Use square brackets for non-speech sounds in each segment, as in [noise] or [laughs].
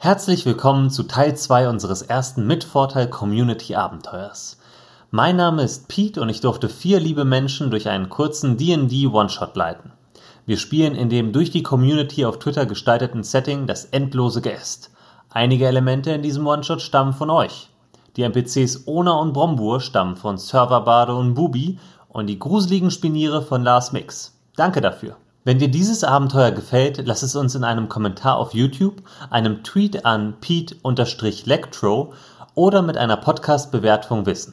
Herzlich willkommen zu Teil 2 unseres ersten Mitvorteil Community Abenteuers. Mein Name ist Pete und ich durfte vier liebe Menschen durch einen kurzen D&D One-Shot leiten. Wir spielen in dem durch die Community auf Twitter gestalteten Setting das endlose Geäst. Einige Elemente in diesem One-Shot stammen von euch. Die NPCs Ona und Brombur stammen von Serverbade und Bubi und die gruseligen Spiniere von Lars Mix. Danke dafür. Wenn dir dieses Abenteuer gefällt, lass es uns in einem Kommentar auf YouTube, einem Tweet an pete-lectro oder mit einer Podcast-Bewertung wissen.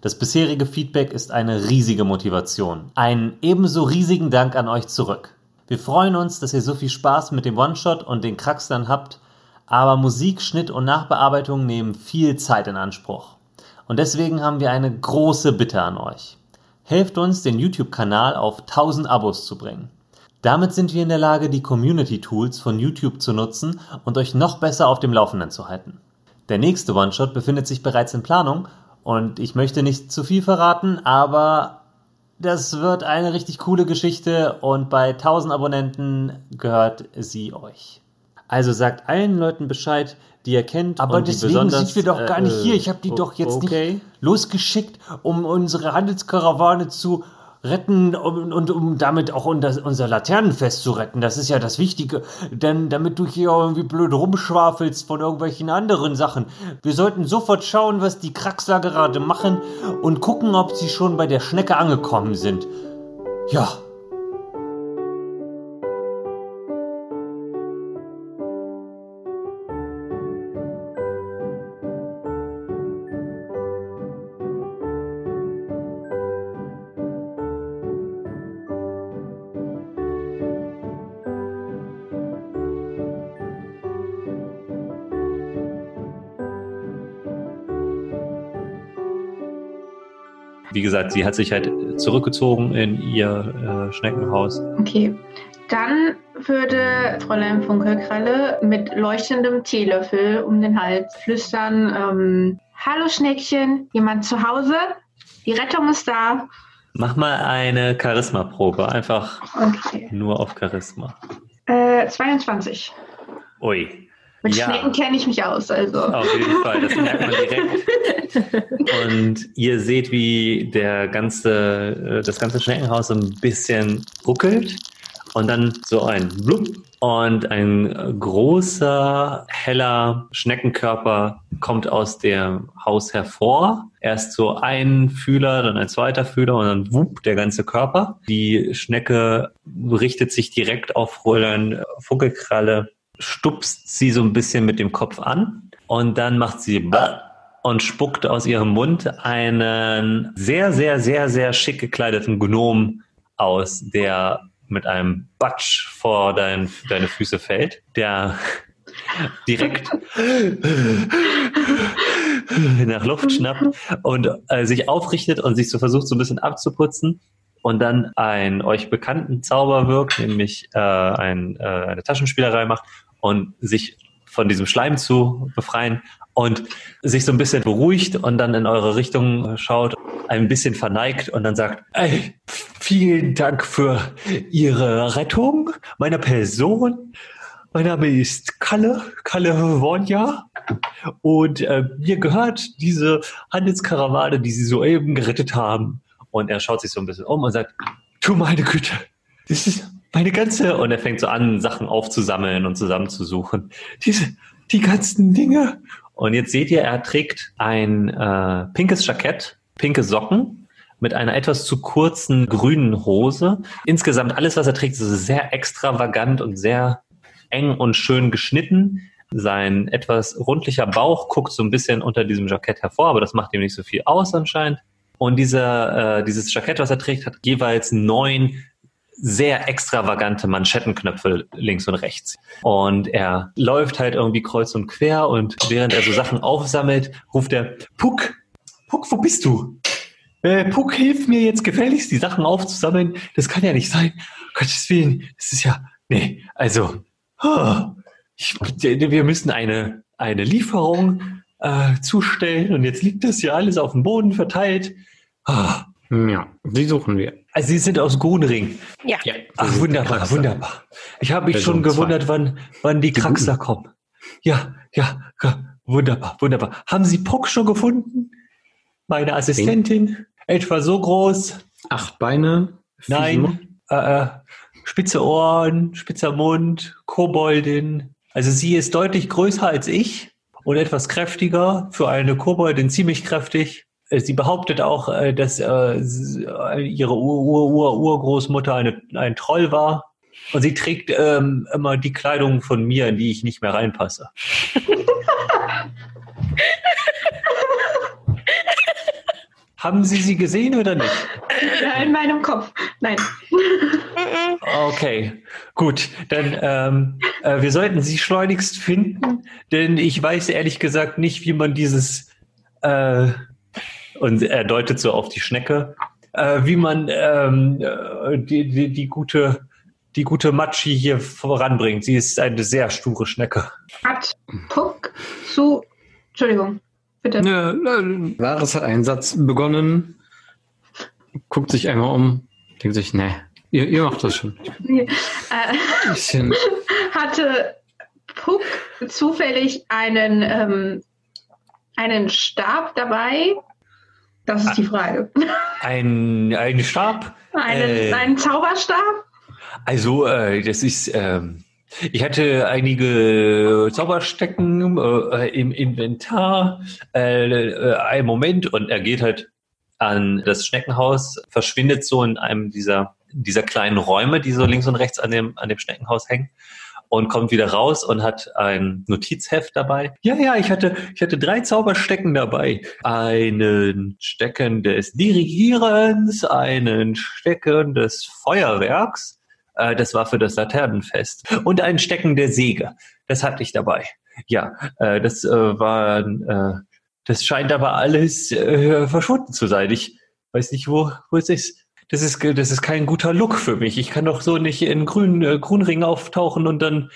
Das bisherige Feedback ist eine riesige Motivation. Einen ebenso riesigen Dank an euch zurück. Wir freuen uns, dass ihr so viel Spaß mit dem One-Shot und den Kraxlern habt, aber Musik, Schnitt und Nachbearbeitung nehmen viel Zeit in Anspruch. Und deswegen haben wir eine große Bitte an euch. Helft uns, den YouTube-Kanal auf 1000 Abos zu bringen. Damit sind wir in der Lage, die Community-Tools von YouTube zu nutzen und euch noch besser auf dem Laufenden zu halten. Der nächste One-Shot befindet sich bereits in Planung und ich möchte nicht zu viel verraten, aber das wird eine richtig coole Geschichte und bei 1000 Abonnenten gehört sie euch. Also sagt allen Leuten Bescheid, die ihr kennt. Aber und deswegen sind wir doch gar nicht äh, hier. Ich habe die doch jetzt okay. nicht losgeschickt, um unsere Handelskarawane zu retten und, und um damit auch unser, unser Laternenfest zu retten. Das ist ja das Wichtige. Denn damit du hier irgendwie blöd rumschwafelst von irgendwelchen anderen Sachen. Wir sollten sofort schauen, was die Kraxler gerade machen und gucken, ob sie schon bei der Schnecke angekommen sind. Ja. Wie gesagt, sie hat sich halt zurückgezogen in ihr äh, Schneckenhaus. Okay. Dann würde Fräulein Funkelkralle mit leuchtendem Teelöffel um den Hals flüstern: ähm, Hallo Schneckchen, jemand zu Hause? Die Rettung ist da. Mach mal eine Charisma-Probe. Einfach Okay. nur auf Charisma. Äh, 22. Ui. Mit Ja. Schnecken kenne ich mich aus, also. Auf jeden Fall, das merkt man direkt. [laughs] Und ihr seht, wie der ganze, äh, das ganze Schneckenhaus so ein bisschen ruckelt und dann so ein Blub und ein großer, heller Schneckenkörper kommt aus dem Haus hervor. Erst so ein Fühler, dann ein zweiter Fühler und dann wupp der ganze Körper. Die Schnecke richtet sich direkt auf Fräulein Funkelkralle stupst sie so ein bisschen mit dem Kopf an und dann macht sie und spuckt aus ihrem Mund einen sehr, sehr, sehr, sehr schick gekleideten Gnom aus, der mit einem Batsch vor dein, deine Füße fällt, der [laughs] direkt [laughs] nach Luft schnappt und äh, sich aufrichtet und sich so versucht, so ein bisschen abzuputzen und dann einen euch bekannten Zauber wirkt, nämlich äh, ein, äh, eine Taschenspielerei macht und sich von diesem Schleim zu befreien und sich so ein bisschen beruhigt und dann in eure Richtung schaut, ein bisschen verneigt und dann sagt, ey, vielen Dank für Ihre Rettung meiner Person. Mein Name ist Kalle, Kalle Wonja. Und äh, mir gehört diese Handelskarawane, die Sie soeben gerettet haben. Und er schaut sich so ein bisschen um und sagt, du meine Güte, das ist meine ganze... Und er fängt so an, Sachen aufzusammeln und zusammenzusuchen. Diese, die ganzen Dinge. Und jetzt seht ihr, er trägt ein äh, pinkes Jackett, pinke Socken mit einer etwas zu kurzen grünen Hose. Insgesamt alles, was er trägt, ist sehr extravagant und sehr eng und schön geschnitten. Sein etwas rundlicher Bauch guckt so ein bisschen unter diesem Jackett hervor, aber das macht ihm nicht so viel aus anscheinend. Und dieser, äh, dieses Jackett, was er trägt, hat jeweils neun sehr extravagante Manschettenknöpfe links und rechts. Und er läuft halt irgendwie kreuz und quer und während er so Sachen aufsammelt, ruft er, Puck, Puck, wo bist du? Äh, Puck, hilf mir jetzt gefälligst, die Sachen aufzusammeln. Das kann ja nicht sein. Gottes Willen, das ist ja, nee, also, oh, ich, wir müssen eine, eine Lieferung äh, zustellen und jetzt liegt das hier alles auf dem Boden verteilt. Ah, Ja, die suchen wir. also Sie sind aus Gunring. Ja. Ja. Ach, wunderbar, wunderbar. Ich habe mich Person schon gewundert, wann, wann die Die Kraxler kommen. ja, ja, ja, wunderbar, wunderbar. Haben Sie Puck schon gefunden? Meine Assistentin, etwa so groß. Acht Beine. Nein, äh, äh, spitze Ohren, spitzer Mund, Koboldin. Also sie ist deutlich größer als ich und etwas kräftiger. Für eine Koboldin ziemlich kräftig. Sie behauptet auch, äh, dass äh, äh, ihre Ur -Ur -Ur Urgroßmutter eine, ein Troll war. Und sie trägt ähm, immer die Kleidung von mir, in die ich nicht mehr reinpasse. [laughs] Haben Sie sie gesehen oder nicht? Ja, in meinem Kopf. Nein. Okay, gut. Dann ähm, äh, wir sollten sie schleunigst finden, denn ich weiß ehrlich gesagt nicht, wie man dieses äh, und er deutet so auf die Schnecke, äh, wie man ähm, äh, die, die, die gute die gute Matschi hier voranbringt. Sie ist eine sehr sture Schnecke. Hat Puck zu. Entschuldigung, bitte. Ja, äh, Vares hat einen Satz begonnen, guckt sich einmal um, denkt sich, nee, ihr, ihr macht das schon. Äh, Bisschen, [laughs] hatte Puck zufällig einen, ähm, einen Stab dabei? Das ist die Frage. Ein, ein Stab. Einen, Äh. einen Zauberstab? Also, äh, das ist, ähm, ich hatte einige Zauberstecken äh, im Inventar. Äh, äh, einen Moment und er geht halt an das Schneckenhaus, verschwindet so in einem dieser, dieser kleinen Räume, die so links und rechts an dem, an dem Schneckenhaus hängen und kommt wieder raus und hat ein Notizheft dabei. Ja, ja, ich hatte, ich hatte drei Zauberstecken dabei. Einen Stecken des Dirigierens, einen Stecken des Feuerwerks, äh, das war für das Laternenfest, und ein Stecken der Säge. Das hatte ich dabei. Ja, äh, das äh, war, äh, das scheint aber alles äh, verschwunden zu sein. Ich weiß nicht, wo, wo es ist. Das ist, das ist kein guter Look für mich. Ich kann doch so nicht in grün, äh, Grünring auftauchen und dann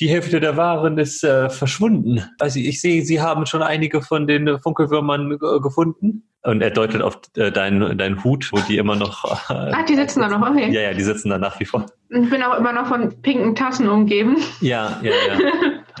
die Hälfte der Waren ist äh, verschwunden. Also ich sehe, Sie haben schon einige von den Funkelwürmern gefunden. Und er deutet auf äh, deinen, deinen Hut, wo die immer noch. Äh, Ach, die sitzen da noch, okay. ja, ja, die sitzen da nach wie vor. Ich bin auch immer noch von pinken Tassen umgeben. Ja, ja, ja.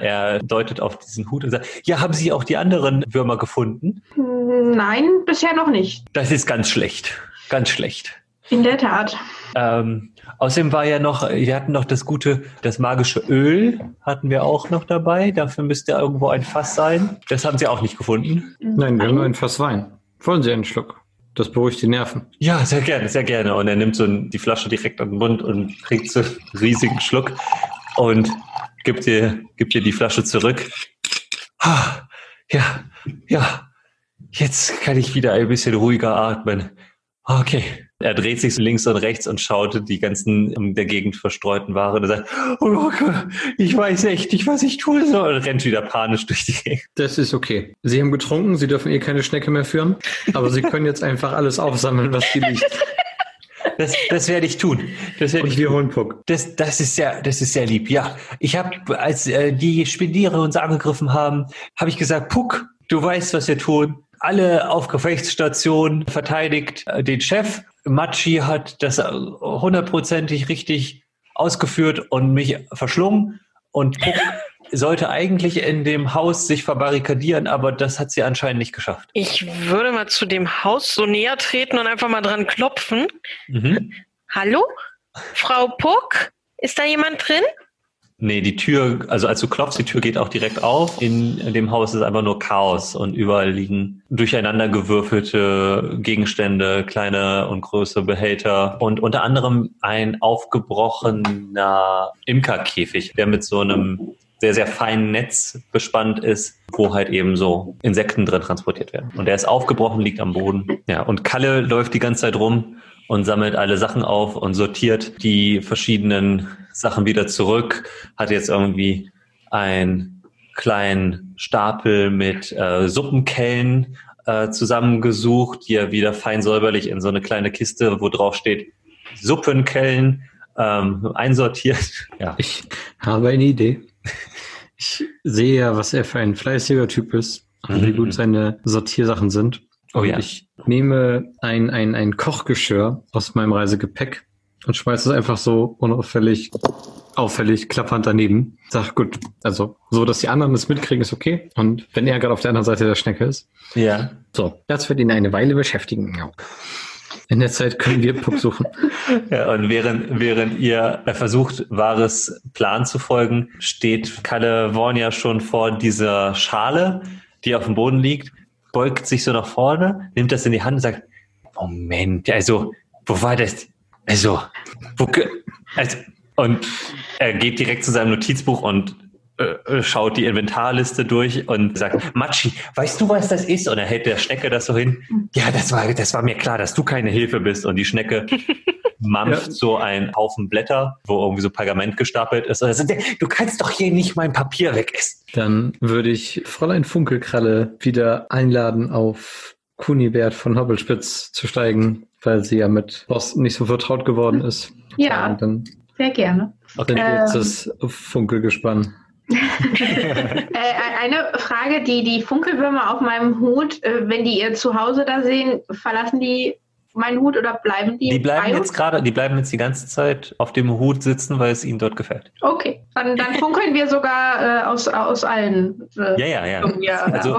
[laughs] er deutet auf diesen Hut und sagt, ja, haben Sie auch die anderen Würmer gefunden? Nein, bisher noch nicht. Das ist ganz schlecht. Ganz schlecht. In der Tat. Ähm, außerdem war ja noch, wir hatten noch das gute, das magische Öl hatten wir auch noch dabei. Dafür müsste irgendwo ein Fass sein. Das haben Sie auch nicht gefunden. nein, wir haben nur ein Fass Wein. Wollen Sie einen Schluck? Das beruhigt die Nerven. Ja, sehr gerne, sehr gerne. Und er nimmt so die Flasche direkt an den Mund und kriegt so einen riesigen Schluck und gibt dir, gibt dir die Flasche zurück. Ah, ja, ja. Jetzt kann ich wieder ein bisschen ruhiger atmen. Okay. Er dreht sich links und rechts und schaut die ganzen in der Gegend verstreuten Waren und sagt, oh Gott, ich weiß echt nicht, was ich tun soll. Und rennt wieder panisch durch die Gegend. Das ist okay. Sie haben getrunken, Sie dürfen eh keine Schnecke mehr führen, aber Sie können jetzt einfach alles aufsammeln, was hier liegt. Das, das werde ich tun. Das werde Und ich wir holen Puck. Das, das ist sehr, das ist sehr lieb. Ja, ich habe, als äh, die Spediere uns angegriffen haben, habe ich gesagt, Puck, du weißt, was wir tun. Alle auf Gefechtsstationen verteidigt äh, den Chef. Matschi hat das äh, hundertprozentig richtig ausgeführt und mich verschlungen. Und Puck [laughs] sollte eigentlich in dem Haus sich verbarrikadieren, aber das hat sie anscheinend nicht geschafft. Ich würde mal zu dem Haus so näher treten und einfach mal dran klopfen. Mhm. Hallo? Frau Puck? Ist da jemand drin? Nee, die Tür, also als du klopfst, die Tür geht auch direkt auf. In dem Haus ist einfach nur Chaos und überall liegen durcheinander gewürfelte Gegenstände, kleine und größere Behälter und unter anderem ein aufgebrochener Imkerkäfig, der mit so einem sehr, sehr feinen Netz bespannt ist, wo halt eben so Insekten drin transportiert werden. Und der ist aufgebrochen, liegt am Boden. Ja, und Kalle läuft die ganze Zeit rum und sammelt alle Sachen auf und sortiert die verschiedenen Sachen wieder zurück. Hat jetzt irgendwie einen kleinen Stapel mit äh, Suppenkellen äh, zusammengesucht, die er wieder fein säuberlich in so eine kleine Kiste, wo drauf steht Suppenkellen, ähm, einsortiert. [laughs] Ja. Ich habe eine Idee. Ich sehe ja, was er für ein fleißiger Typ ist und wie Mhm. gut seine Sortiersachen sind. Oh Und ja. ich nehme ein, ein, ein Kochgeschirr aus meinem Reisegepäck und schmeiße es einfach so unauffällig auffällig klappernd daneben. Sag, gut, also so, dass die anderen es mitkriegen, ist okay. Und wenn er gerade auf der anderen Seite der Schnecke ist. Ja. So, das wird ihn eine Weile beschäftigen. Ja. In der Zeit können wir Puck suchen. [laughs] Ja, und während, während ihr versucht, wahres Plan zu folgen, steht California schon vor dieser Schale, die auf dem Boden liegt, beugt sich so nach vorne, nimmt das in die Hand und sagt, Moment, also, wo war das? Also, also, und er geht direkt zu seinem Notizbuch und äh, schaut die Inventarliste durch und sagt, Matschi, weißt du, was das ist? Und er hält der Schnecke das so hin. Ja, das war, das war mir klar, dass du keine Hilfe bist. Und die Schnecke [laughs] mampft Ja. so einen Haufen Blätter, wo irgendwie so Pergament gestapelt ist. Und er sagt, du kannst doch hier nicht mein Papier wegessen. Dann würde ich Fräulein Funkelkralle wieder einladen, auf Kunibert von Hobbelspitz zu steigen, weil sie ja mit Boss nicht so vertraut geworden ist. Ja, dann sehr gerne. wir jetzt Ähm. das Funkelgespann. [laughs] Äh, eine Frage, die die Funkelwürmer auf meinem Hut, äh, wenn die ihr Zuhause da sehen, verlassen die meinen Hut oder bleiben die? Die bleiben jetzt gerade, die bleiben jetzt die ganze Zeit auf dem Hut sitzen, weil es ihnen dort gefällt. Okay, dann, dann funkeln wir sogar äh, aus, aus allen. Äh, Ja, ja, ja. Also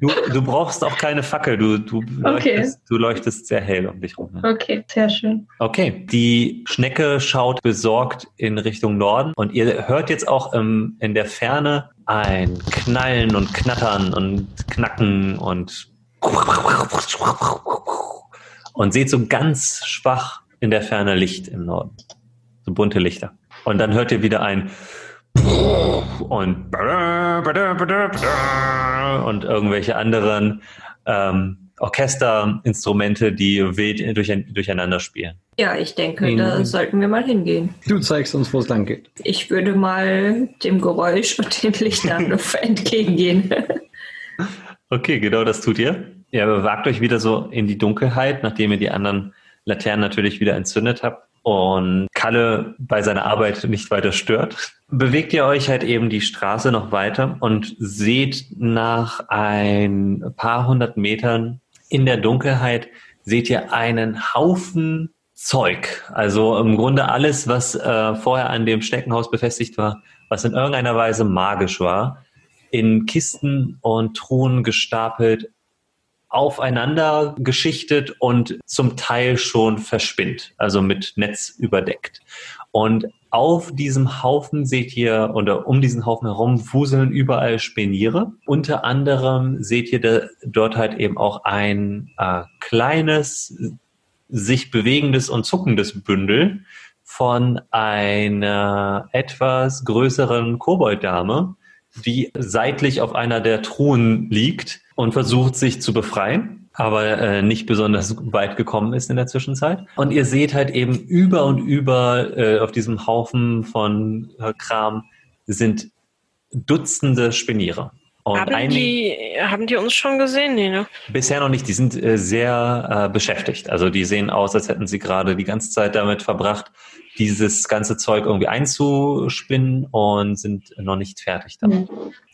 du, du brauchst auch keine Fackel, du, du, Okay. leuchtest, du leuchtest sehr hell um dich rum. Ja. okay, sehr schön. Okay, die Schnecke schaut besorgt in Richtung Norden und ihr hört jetzt auch im, in der Ferne ein Knallen und Knattern und Knacken und und seht so ganz schwach in der Ferne Licht im Norden. So bunte Lichter. Und dann hört ihr wieder ein und und irgendwelche anderen ähm, Orchesterinstrumente, die wild durch, durcheinander spielen. Ja, ich denke, Mhm. da sollten wir mal hingehen. Du zeigst uns, wo es lang geht. Ich würde mal dem Geräusch und den Lichtern [laughs] entgegengehen. Okay, genau das tut ihr. Ihr bewagt euch wieder so in die Dunkelheit, nachdem ihr die anderen Laternen natürlich wieder entzündet habt und Kalle bei seiner Arbeit nicht weiter stört. Bewegt ihr euch halt eben die Straße noch weiter und seht nach ein paar hundert Metern in der Dunkelheit, seht ihr einen Haufen Zeug. Also im Grunde alles, was äh, vorher an dem Steckenhaus befestigt war, was in irgendeiner Weise magisch war, in Kisten und Truhen gestapelt, aufeinander geschichtet und zum Teil schon verspinnt, also mit Netz überdeckt. Und auf diesem Haufen seht ihr, oder um diesen Haufen herum wuseln überall Speniere. Unter anderem seht ihr da, dort halt eben auch ein äh, kleines, sich bewegendes und zuckendes Bündel von einer etwas größeren Kobolddame, die seitlich auf einer der Truhen liegt und versucht sich zu befreien, aber äh, nicht besonders weit gekommen ist in der Zwischenzeit. Und ihr seht halt eben über und über äh, auf diesem Haufen von äh, Kram sind Dutzende Speniere. Und Haben einige- die, haben die uns schon gesehen? Nee, ne? Bisher noch nicht. Die sind äh, sehr äh, beschäftigt. Also die sehen aus, als hätten sie gerade die ganze Zeit damit verbracht, dieses ganze Zeug irgendwie einzuspinnen und sind noch nicht fertig damit.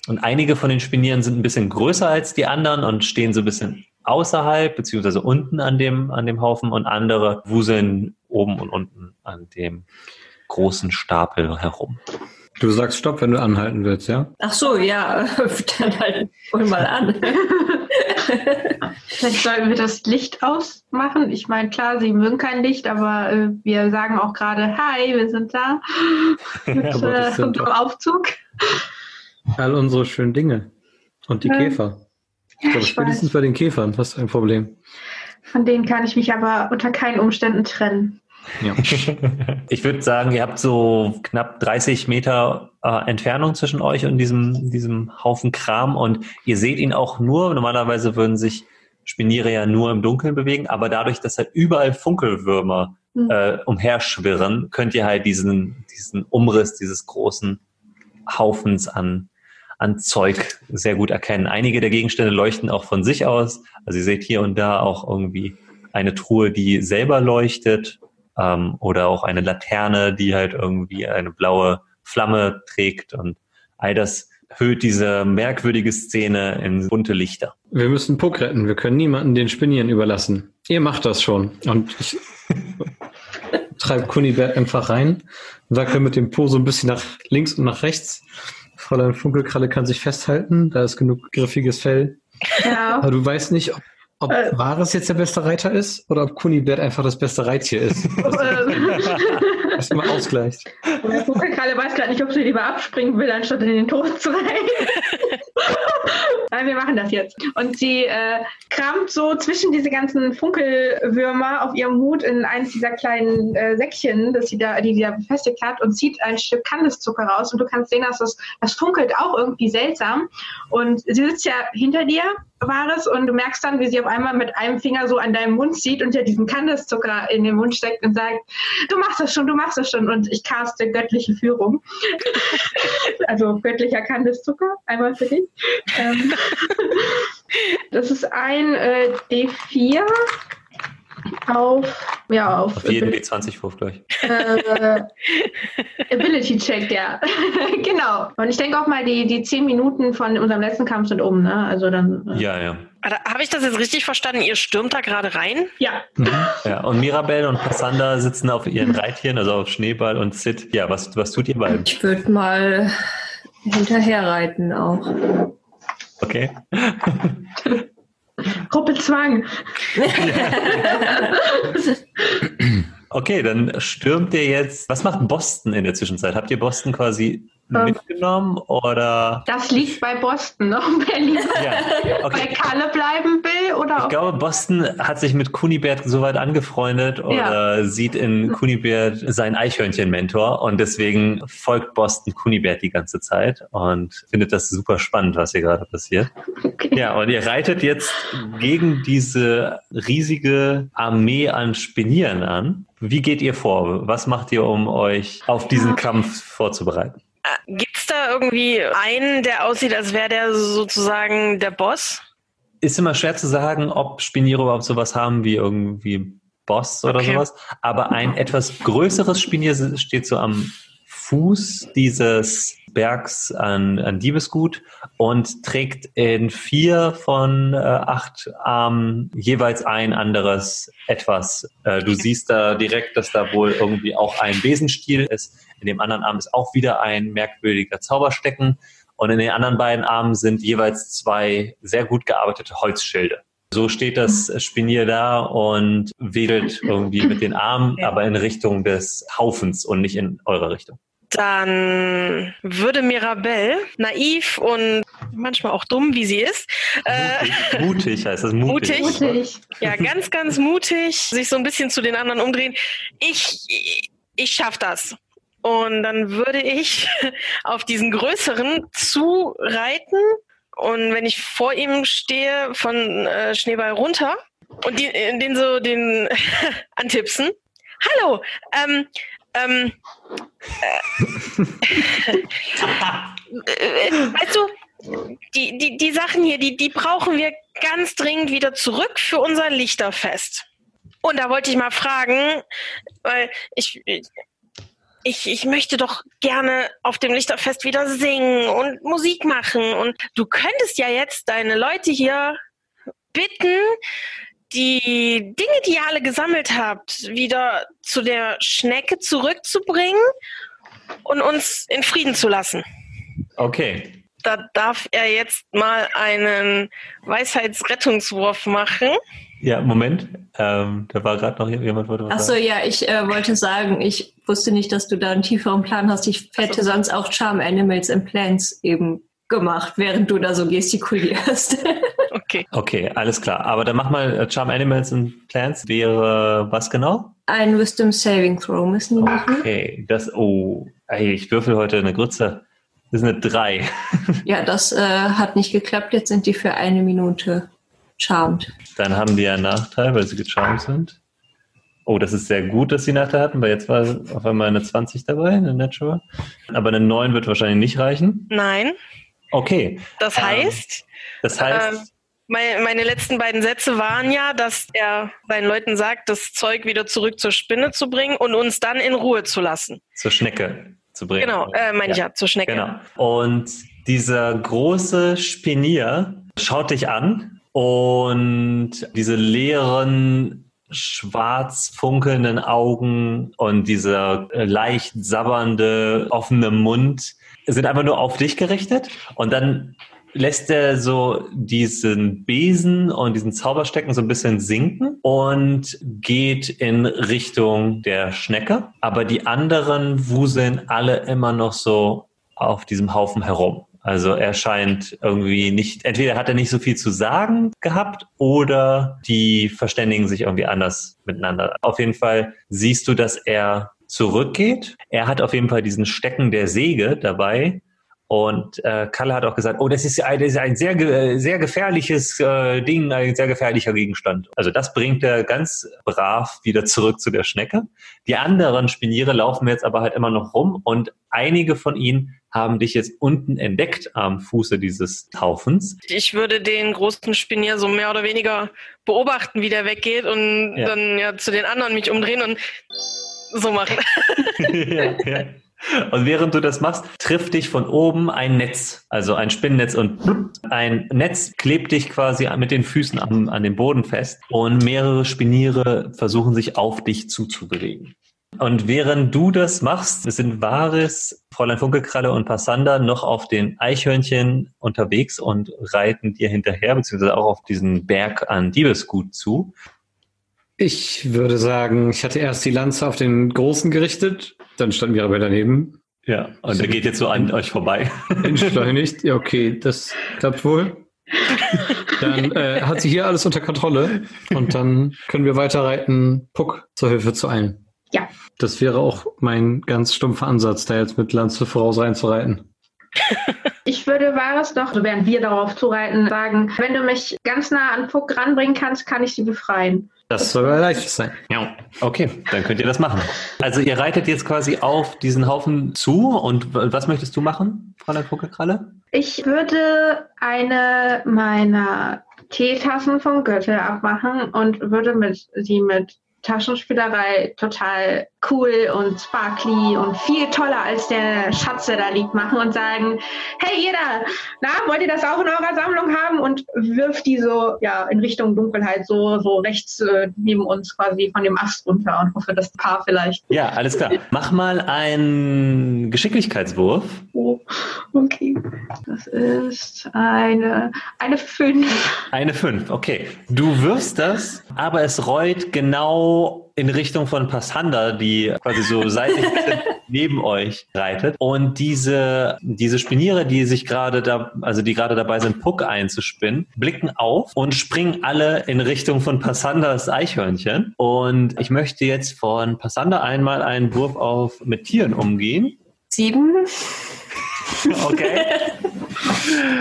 Und einige von den Spinieren sind ein bisschen größer als die anderen und stehen so ein bisschen außerhalb beziehungsweise unten an dem, an dem Haufen und andere wuseln oben und unten an dem großen Stapel herum. Du sagst Stopp, wenn du anhalten willst, ja? Ach so, ja, [laughs] dann halt wohl mal an. [laughs] Vielleicht sollten wir das Licht ausmachen. Ich meine, klar, sie mögen kein Licht, aber äh, wir sagen auch gerade, hi, wir sind da. [laughs] Mit, das äh, und im Aufzug. All unsere schönen Dinge. Und die Ja. Käfer. Ich glaube, ich spätestens bei den Käfern hast du ein Problem. Von denen kann ich mich aber unter keinen Umständen trennen. Ja. [laughs] Ich würde sagen, ihr habt so knapp 30 Meter äh, Entfernung zwischen euch und diesem, diesem Haufen Kram und ihr seht ihn auch nur, normalerweise würden sich Spiniere ja nur im Dunkeln bewegen, aber dadurch, dass halt überall Funkelwürmer Hm. äh, umherschwirren, könnt ihr halt diesen, diesen Umriss dieses großen Haufens an, an Zeug sehr gut erkennen. Einige der Gegenstände leuchten auch von sich aus. Also ihr seht hier und da auch irgendwie eine Truhe, die selber leuchtet ähm, oder auch eine Laterne, die halt irgendwie eine blaue Flamme trägt und all das hüllt diese merkwürdige Szene in bunte Lichter. Wir müssen Puck retten. Wir können niemanden den Spinieren überlassen. Ihr macht das schon. Und ich [laughs] treibt Kunibert einfach rein, sagt er mit dem Po so ein bisschen nach links und nach rechts. Fräulein Funkelkralle kann sich festhalten, da ist genug griffiges Fell. Ja. Aber du weißt nicht, ob, ob Äh. Varys jetzt der beste Reiter ist oder ob Kunibert einfach das beste Reittier ist. [laughs] Das immer ausgleicht. Der Vogelkralle weiß gerade nicht, ob sie lieber abspringen will, anstatt in den Tod zu rein. [laughs] Nein, wir machen das jetzt. Und sie äh, kramt so zwischen diese ganzen Funkelwürmer auf ihrem Hut in eins dieser kleinen äh, Säckchen, das sie da, die sie da befestigt hat, und zieht ein Stück Kandiszucker raus. Und du kannst sehen, dass das, das funkelt auch irgendwie seltsam. Und sie sitzt ja hinter dir, Wahres, und du merkst dann, wie sie auf einmal mit einem Finger so an deinem Mund zieht und dir diesen Kandiszucker in den Mund steckt und sagt, du machst das schon, du machst das schon. Und ich caste göttliche Führung. [laughs] also göttlicher Kandiszucker, einmal für dich. Ähm, [laughs] das ist ein äh, D4 auf, ja, auf, Auf jeden W20-Wurf gleich. äh, Ability Check, ja. [laughs] genau. Und ich denke auch mal, die, die zehn Minuten von unserem letzten Kampf sind um, ne? Also dann. Äh, Ja, ja. Habe ich das jetzt richtig verstanden? Ihr stürmt da gerade rein? ja. Ja, und Mirabelle und Cassandra sitzen auf ihren Reittieren, also auf Schneeball und Sid. Ja, was, was tut ihr beiden? Ich würde mal hinterher reiten auch. Okay. [laughs] Gruppezwang. [laughs] Okay, dann stürmt ihr jetzt. Was macht Boston in der Zwischenzeit? Habt ihr Boston quasi. Mitgenommen oder? Das liegt bei Boston, ne? Ob er lieber Ja, bei okay. Kalle bleiben will oder Ich glaube, Boston hat sich mit Kunibert soweit angefreundet oder sieht in Kunibert seinen Eichhörnchen-Mentor und deswegen folgt Boston Kunibert die ganze Zeit und findet das super spannend, was hier gerade passiert. Okay. Ja, und ihr reitet jetzt gegen diese riesige Armee an Spinieren an. Wie geht ihr vor? Was macht ihr, um euch auf diesen Kampf vorzubereiten? Gibt es da irgendwie einen, der aussieht, als wäre der sozusagen der Boss? Ist immer schwer zu sagen, ob Spiniere überhaupt sowas haben wie irgendwie Boss oder Okay. sowas. Aber ein etwas größeres Spinier steht so am Fuß dieses Bergs an, an Diebesgut und trägt in vier von äh, acht Armen jeweils ein anderes etwas. Äh, du siehst da direkt, dass da wohl irgendwie auch ein Besenstiel ist. In dem anderen Arm ist auch wieder ein merkwürdiger Zauberstecken. Und in den anderen beiden Armen sind jeweils zwei sehr gut gearbeitete Holzschilde. So steht das Spinier da und wedelt irgendwie mit den Armen, aber in Richtung des Haufens und nicht in eurer Richtung. Dann würde Mirabelle, naiv und manchmal auch dumm, wie sie ist, äh, Mutig, mutig heißt das. Mutig. Mutig. ja, ganz, ganz mutig, sich so ein bisschen zu den anderen umdrehen. Ich, ich schaff das. Und dann würde ich [laughs] auf diesen größeren zureiten und wenn ich vor ihm stehe, von äh, Schneeball runter und die, äh, den so den [laughs] antipsen. Hallo, ähm, ähm, äh, äh, [laughs] weißt du, die, die, die Sachen hier, die, die brauchen wir ganz dringend wieder zurück für unser Lichterfest. Und da wollte ich mal fragen, weil ich, ich, ich möchte doch gerne auf dem Lichterfest wieder singen und Musik machen. Und du könntest ja jetzt deine Leute hier bitten, die Dinge, die ihr alle gesammelt habt, wieder zu der Schnecke zurückzubringen und uns in Frieden zu lassen. Okay. Da darf er jetzt mal einen Weisheitsrettungswurf machen. Ja, Moment. Ähm, da war gerade noch jemand, wollte was Achso, sagen. ja, ich äh, wollte sagen, ich wusste nicht, dass du da einen tieferen Plan hast. Ich hätte sonst auch Charm Animals and Plants eben gemacht, während du da so gestikulierst. Okay. Okay, alles klar. Aber dann mach mal äh, Charm Animals and Plants wäre was genau? Ein Wisdom Saving Throw müssen die machen. Okay, das, oh, ey, ich würfel heute eine Grütze. Das ist eine 3. [laughs] Ja, das äh, hat nicht geklappt. Jetzt sind die für eine Minute charmed. Dann haben die einen Nachteil, weil sie gecharmt sind. Oh, das ist sehr gut, dass sie Nachteil hatten, weil jetzt war auf einmal eine 20 dabei, eine Natural. Aber eine 9 wird wahrscheinlich nicht reichen. Nein, Okay, das Ähm, heißt, das heißt, Ähm, meine, letzten beiden Sätze waren ja, dass er seinen Leuten sagt, das Zeug wieder zurück zur Spinne zu bringen und uns dann in Ruhe zu lassen. zur Schnecke zu bringen. Genau, äh, meine ich ja, zur Schnecke. Genau. Und dieser große Spinier schaut dich an und diese leeren schwarz funkelnden Augen und dieser äh, leicht sabbernde, offene Mund sind einfach nur auf dich gerichtet und dann lässt er so diesen Besen und diesen Zauberstecken so ein bisschen sinken und geht in Richtung der Schnecke. Aber die anderen wuseln alle immer noch so auf diesem Haufen herum. Also er scheint irgendwie nicht, entweder hat er nicht so viel zu sagen gehabt oder die verständigen sich irgendwie anders miteinander. Auf jeden Fall siehst du, dass er zurückgeht. Er hat auf jeden Fall diesen Stecken der Säge dabei. Und äh, Kalle hat auch gesagt, oh, das ist ein, das ist ein sehr, sehr gefährliches äh, Ding, ein sehr gefährlicher Gegenstand. Also das bringt er ganz brav wieder zurück zu der Schnecke. Die anderen Spiniere laufen jetzt aber halt immer noch rum und einige von ihnen haben dich jetzt unten entdeckt am Fuße dieses Haufens. Ich würde den großen Spinier so mehr oder weniger beobachten, wie der weggeht und Ja. dann ja zu den anderen mich umdrehen und so machen. [laughs] ja, ja. Und während du das machst, trifft dich von oben ein Netz, also ein Spinnennetz und ein Netz klebt dich quasi mit den Füßen an, an den Boden fest und mehrere Spiniere versuchen sich auf dich zuzubewegen. Und während du das machst, sind Varis, Fräulein Funkelkralle und Passander noch auf den Eichhörnchen unterwegs und reiten dir hinterher, beziehungsweise auch auf diesen Berg an Diebesgut zu. Ich würde sagen, ich hatte erst die Lanze auf den Großen gerichtet, dann stand Mirabell daneben, Ja, und der geht jetzt so an euch vorbei. [laughs] entschleunigt. ja, okay, das klappt wohl. Dann äh, hat sie hier alles unter Kontrolle und dann können wir weiter reiten, Puck zur Hilfe zu eilen. Ja. Das wäre auch mein ganz stumpfer Ansatz, da jetzt mit Lanze voraus reinzureiten. [laughs] Ich würde Vares doch, also während wir darauf zureiten, sagen, wenn du mich ganz nah an Puck ranbringen kannst, kann ich sie befreien. Das soll leicht sein. Ja, okay, dann könnt ihr das machen. Also ihr reitet jetzt quasi auf diesen Haufen zu und was möchtest du machen, Fräulein Funkelkralle? Ich würde eine meiner Teetassen vom Gürtel abmachen und würde mit, sie mit Taschenspielerei total cool und sparkly und viel toller als der Schatz, der da liegt, machen und sagen, hey ihr da, na, wollt ihr das auch in eurer Sammlung haben? Und wirft die so, ja, in Richtung Dunkelheit, so, so rechts äh, neben uns quasi von dem Ast runter und hoffe, das Paar vielleicht. Ja, alles klar. Mach mal einen Geschicklichkeitswurf. Oh, okay. Das ist eine, eine 5. Eine 5, okay. Du wirfst das, aber es rollt genau in Richtung von Passander, die quasi so [laughs] seitlich neben euch reitet. Und diese, diese Spiniere, die sich gerade da, also die gerade dabei sind, Puck einzuspinnen, blicken auf und springen alle in Richtung von Passanders Eichhörnchen. Und ich möchte jetzt von Passander einmal einen Wurf auf mit Tieren umgehen. Sieben. Okay. [laughs]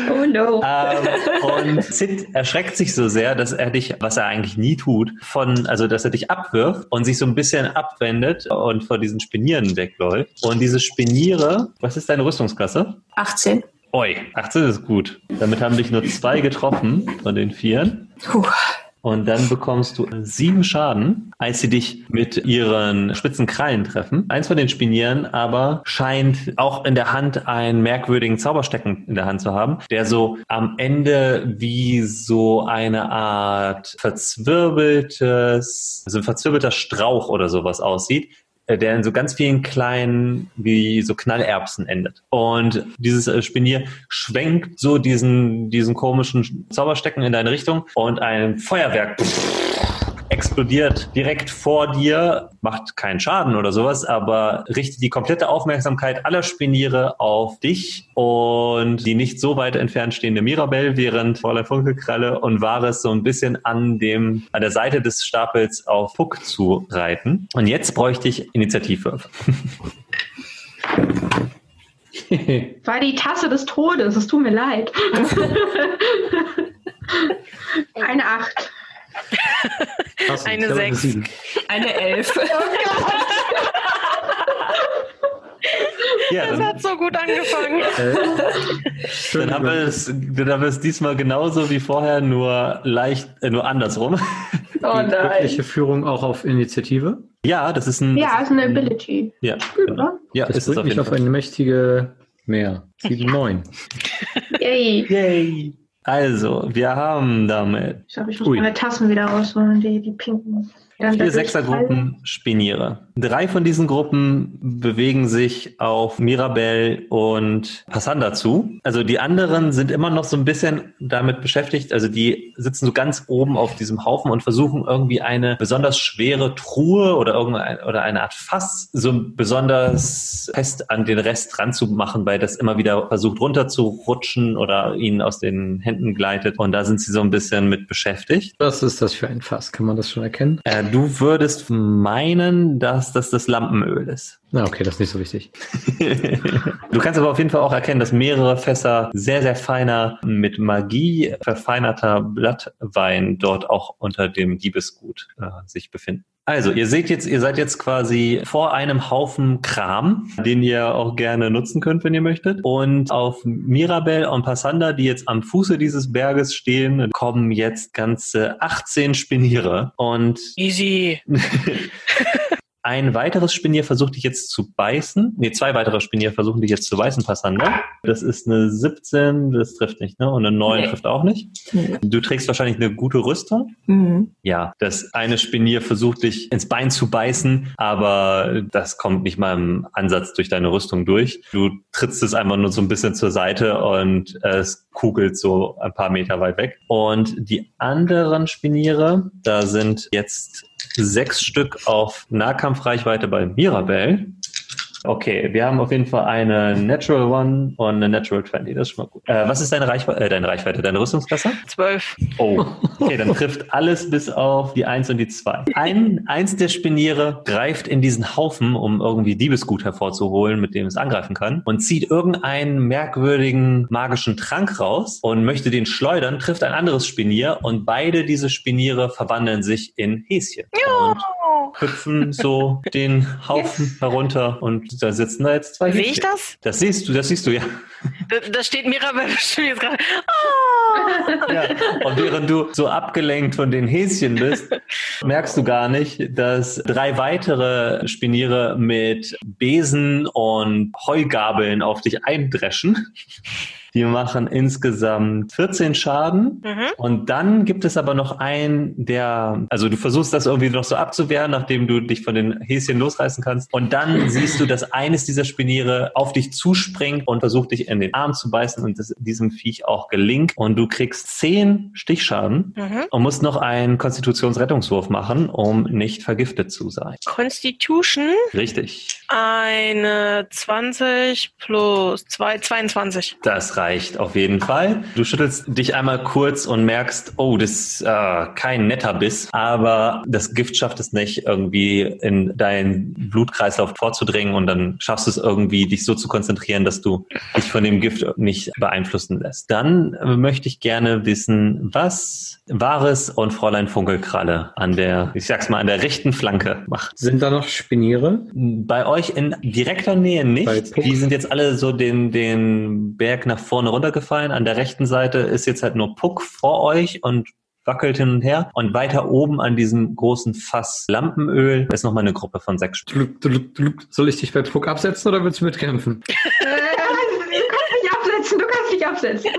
Oh no. Ähm, und [laughs] Sid erschreckt sich so sehr, dass er dich, was er eigentlich nie tut, von, also dass er dich abwirft und sich so ein bisschen abwendet und vor diesen Spinieren wegläuft. Und diese Spiniere, was ist deine Rüstungsklasse? 18. Oi, 18 ist gut. Damit haben dich nur zwei getroffen von den vieren. Puh. Und dann bekommst du sieben Schaden, als sie dich mit ihren spitzen Krallen treffen. Eins von den Spinieren aber scheint auch in der Hand einen merkwürdigen Zauberstecken in der Hand zu haben, der so am Ende wie so eine Art verzwirbeltes, also ein verzwirbelter Strauch oder sowas aussieht, der in so ganz vielen kleinen, wie so Knallerbsen endet. Und dieses äh, Spinier schwenkt so diesen, diesen komischen Zauberstecken in deine Richtung und ein Feuerwerk explodiert direkt vor dir, macht keinen Schaden oder sowas, aber richtet die komplette Aufmerksamkeit aller Spiniere auf dich und die nicht so weit entfernt stehende Mirabelle, während Fräulein Funkelkralle und Vares so ein bisschen an dem, an der Seite des Stapels auf Puck zu reiten. Und jetzt bräuchte ich Initiativwürfe. [laughs] War die Tasse des Todes, es tut mir leid. [laughs] eine 8. Passend. Eine Ich habe Sechs. sieben. Eine Elf. Ja, Das dann, hat so gut angefangen. Äh, dann, haben wir es, dann haben wir es diesmal genauso wie vorher, nur leicht, äh, nur andersrum. Oh Die wirkliche Führung auch auf Initiative. Ja, das ist ein. Ja, ist eine Ability. Ja, genau. Ja Das ist es bringt auf mich jeden auf Fall. eine mächtige mehr. 7, 9. [laughs] Yay. Yay! Also, wir haben damit Ich glaube, ich muss Ui. meine Tassen wieder rausholen, die, die pinken. Dann Vier Sechsergruppen Spiniere. Drei von diesen Gruppen bewegen sich auf Mirabel und Passanda zu. Also die anderen sind immer noch so ein bisschen damit beschäftigt. Also die sitzen so ganz oben auf diesem Haufen und versuchen irgendwie eine besonders schwere Truhe oder irgendein, oder eine Art Fass so besonders fest an den Rest ranzumachen, weil das immer wieder versucht runterzurutschen oder ihnen aus den Händen gleitet. Und da sind sie so ein bisschen mit beschäftigt. Was ist das für ein Fass? Kann man das schon erkennen? Äh, du würdest meinen, dass das das Lampenöl ist. Na, okay, das ist nicht so wichtig. [laughs] du kannst aber auf jeden Fall auch erkennen, dass mehrere Fässer sehr, sehr feiner, mit Magie verfeinerter Blattwein dort auch unter dem Diebesgut äh, sich befinden. Also, ihr seht jetzt, ihr seid jetzt quasi vor einem Haufen Kram, den ihr auch gerne nutzen könnt, wenn ihr möchtet. Und auf Mirabel und Passanda, die jetzt am Fuße dieses Berges stehen, kommen jetzt ganze 18 Spiniere. Und Easy. [laughs] ein weiteres Spinier versucht dich jetzt zu beißen. Nee, zwei weitere Spinier versuchen dich jetzt zu beißen, Passanda. Das ist eine 17, das trifft nicht, ne? Und eine 9 Nee. trifft auch nicht. Nee. Du trägst wahrscheinlich eine gute Rüstung. Mhm. Ja, das eine Spinier versucht dich ins Bein zu beißen, aber das kommt nicht mal im Ansatz durch deine Rüstung durch. Du trittst es einfach nur so ein bisschen zur Seite und es kugelt so ein paar Meter weit weg. Und die anderen Spiniere, da sind jetzt sechs Stück auf Nahkampfreichweite bei Mirabel. Okay, wir haben auf jeden Fall eine Natural One und eine Natural 20. Das ist schon mal gut. Äh, was ist deine Reichweite, äh, deine Reichweite, deine Rüstungsklasse? Zwölf. Oh, okay, dann trifft alles bis auf die 1 und die 2. Ein, eins der Spiniere greift in diesen Haufen, um irgendwie Diebesgut hervorzuholen, mit dem es angreifen kann, und zieht irgendeinen merkwürdigen magischen Trank raus und möchte den schleudern, trifft ein anderes Spinier und beide diese Spiniere verwandeln sich in Häschen. Und hüpfen so den Haufen herunter und da sitzen da jetzt zwei Sehe ich das? Das siehst du, das siehst du, ja. Da, da steht Mirabel jetzt gerade. Ah! [laughs] Ja, und während du so abgelenkt von den Häschen bist, merkst du gar nicht, dass drei weitere Spiniere mit Besen und Heugabeln auf dich eindreschen. Die machen insgesamt 14 Schaden. Mhm. Und dann gibt es aber noch einen, der, also du versuchst das irgendwie noch so abzuwehren, nachdem du dich von den Häschen losreißen kannst. Und dann [laughs] siehst du, dass eines dieser Spiniere auf dich zuspringt und versucht dich in den Arm zu beißen und das diesem Viech auch gelingt. Und du kriegst 10 Stichschaden Mhm. und musst noch einen Konstitutionsrettungswurf machen, um nicht vergiftet zu sein. Constitution Richtig. Eine 20 plus 2, 22. Das reicht auf jeden Fall. Du schüttelst dich einmal kurz und merkst, oh, das ist äh, kein netter Biss, aber das Gift schafft es nicht, irgendwie in deinen Blutkreislauf vorzudringen und dann schaffst du es irgendwie, dich so zu konzentrieren, dass du dich von dem Gift nicht beeinflussen lässt. Dann möchte ich gerne wissen, was Wahres und Fräulein Funkelkralle an der, ich sag's mal, an der rechten Flanke macht. Sind da noch Spiniere? Bei euch in direkter Nähe nicht. Die sind jetzt alle so den, den Berg nach vorne runtergefallen. An der rechten Seite ist jetzt halt nur Puck vor euch und wackelt hin und her. Und weiter oben an diesem großen Fass Lampenöl ist nochmal eine Gruppe von sechs. Soll ich dich bei Puck absetzen oder willst du mitkämpfen? [laughs] Äh, du kannst mich absetzen, du kannst mich absetzen.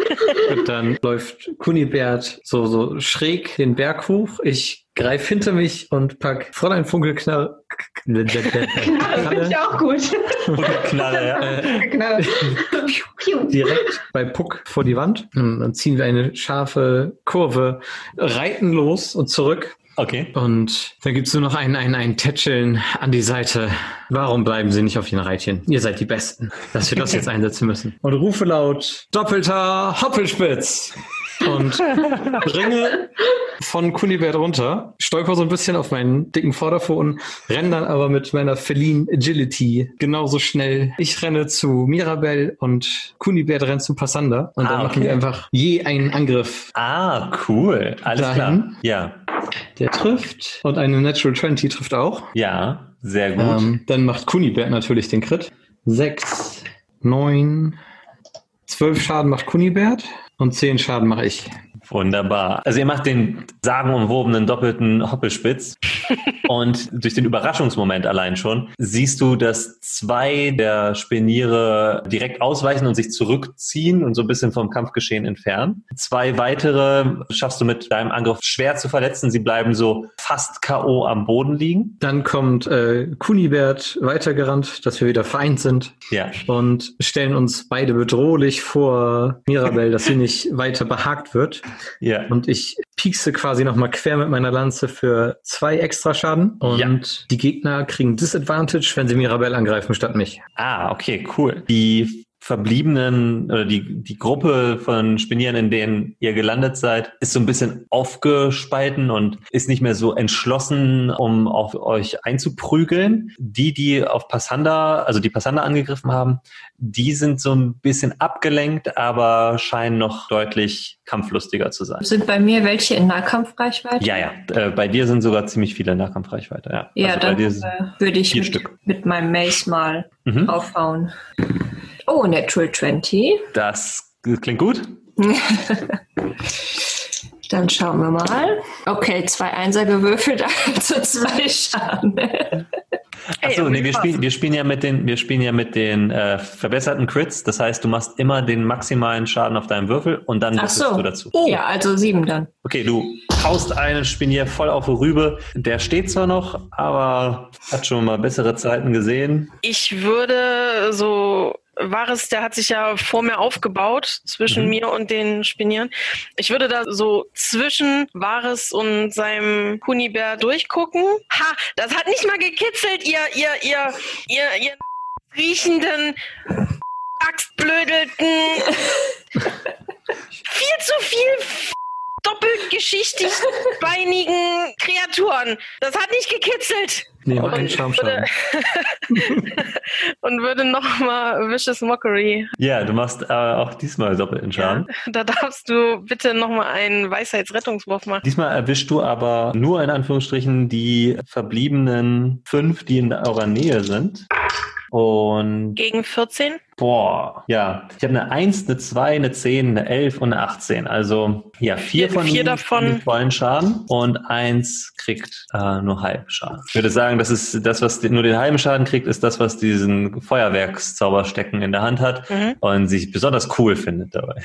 Und dann läuft Kunibert so, so schräg den Berg hoch. Ich greife hinter mich und pack Fräulein Funkelknall. Knarre finde ich auch gut. Knarre, ja. Äh, Knarre. Direkt bei Puck vor die Wand. Und dann ziehen wir eine scharfe Kurve, reiten los und zurück. Okay. Und dann gibt's nur noch ein, ein, ein Tätscheln an die Seite. Warum bleiben Sie nicht auf den Reitchen? Ihr seid die Besten, dass wir das jetzt [laughs] einsetzen müssen. Und rufe laut, doppelter Hoppelspitz. Und [laughs] springe von Kunibert runter, stolper so ein bisschen auf meinen dicken Vorderpfoten, renne dann aber mit meiner Feline Agility genauso schnell. Ich renne zu Mirabel und Kunibert rennt zu Passanda. Und dann Ah, machen wir okay. einfach je einen Angriff. Ah, cool. Alles Dahin. klar. Ja. Der trifft. Und eine Natural 20 trifft auch. Ja, sehr gut. Ähm, dann macht Kunibert natürlich den Crit. Sechs, neun, zwölf Schaden macht Kunibert und zehn Schaden mache ich. Wunderbar. Also ihr macht den sagenumwobenen doppelten Hoppelspitz [laughs] und durch den Überraschungsmoment allein schon siehst du, dass zwei der Speniere direkt ausweichen und sich zurückziehen und so ein bisschen vom Kampfgeschehen entfernen. Zwei weitere schaffst du mit deinem Angriff schwer zu verletzen. Sie bleiben so fast K.O. am Boden liegen. Dann kommt äh, Kunibert weitergerannt, dass wir wieder vereint sind Ja. und stellen uns beide bedrohlich vor Mirabelle, dass sie nicht weiter behagt wird. Ja. Und ich piekse quasi nochmal quer mit meiner Lanze für zwei extra Schaden. Und Ja. die Gegner kriegen Disadvantage, wenn sie Mirabelle angreifen statt mich. Ah, okay, cool. Die verbliebenen oder die, die Gruppe von Spinieren, in denen ihr gelandet seid, ist so ein bisschen aufgespalten und ist nicht mehr so entschlossen, um auf euch einzuprügeln. Die, die auf Passanda, also die Passanda angegriffen haben, die sind so ein bisschen abgelenkt, aber scheinen noch deutlich kampflustiger zu sein. Sind bei mir welche in Nahkampfreichweite? Ja, ja. Äh, bei dir sind sogar ziemlich viele in Nahkampfreichweite. Ja, Ja, also bei dann äh, würde ich mit, mit meinem Mace mal Mhm. draufhauen. Oh, Natural 20. Das klingt gut. [laughs] Dann schauen wir mal. Okay, zwei Einser gewürfelt, [laughs] also zwei Schaden. Achso, nee, wir spielen, wir spielen ja mit den, wir spielen ja mit den äh, verbesserten Crits. Das heißt, du machst immer den maximalen Schaden auf deinem Würfel und dann Ach würfelst so. du dazu. Ja, also sieben dann. Okay, du haust einen Spinier voll auf die Rübe. Der steht zwar noch, aber hat schon mal bessere Zeiten gesehen. Ich würde so, Vares, der hat sich ja vor mir aufgebaut, zwischen Mhm. mir und den Spinieren. Ich würde da so zwischen Vares und seinem Kunibär durchgucken. Ha, das hat nicht mal gekitzelt, ihr, ihr, ihr, ihr, ihr riechenden, [laughs] Axtblödelten. [laughs] viel zu viel doppelt geschichtig beinigen Kreaturen. Das hat nicht gekitzelt. Nehmen Und einen Schamschaden. [laughs] und würde nochmal Vicious Mockery. Ja, du machst äh, auch diesmal doppelten Schaden. Da darfst du bitte nochmal einen Weisheitsrettungswurf machen. Diesmal erwischst du aber nur in Anführungsstrichen die verbliebenen fünf, die in eurer Nähe sind. Und Gegen 14. Boah, ja. Ich habe eine 1, eine 2, eine 10, eine 11 und eine 18. Also ja, vier von vier ihnen davon. kriegen vollen Schaden und eins kriegt äh, nur halben Schaden. Ich würde sagen, das ist das, was nur den halben Schaden kriegt, ist das, was diesen Feuerwerkszauberstecken in der Hand hat Mhm. und sich besonders cool findet dabei.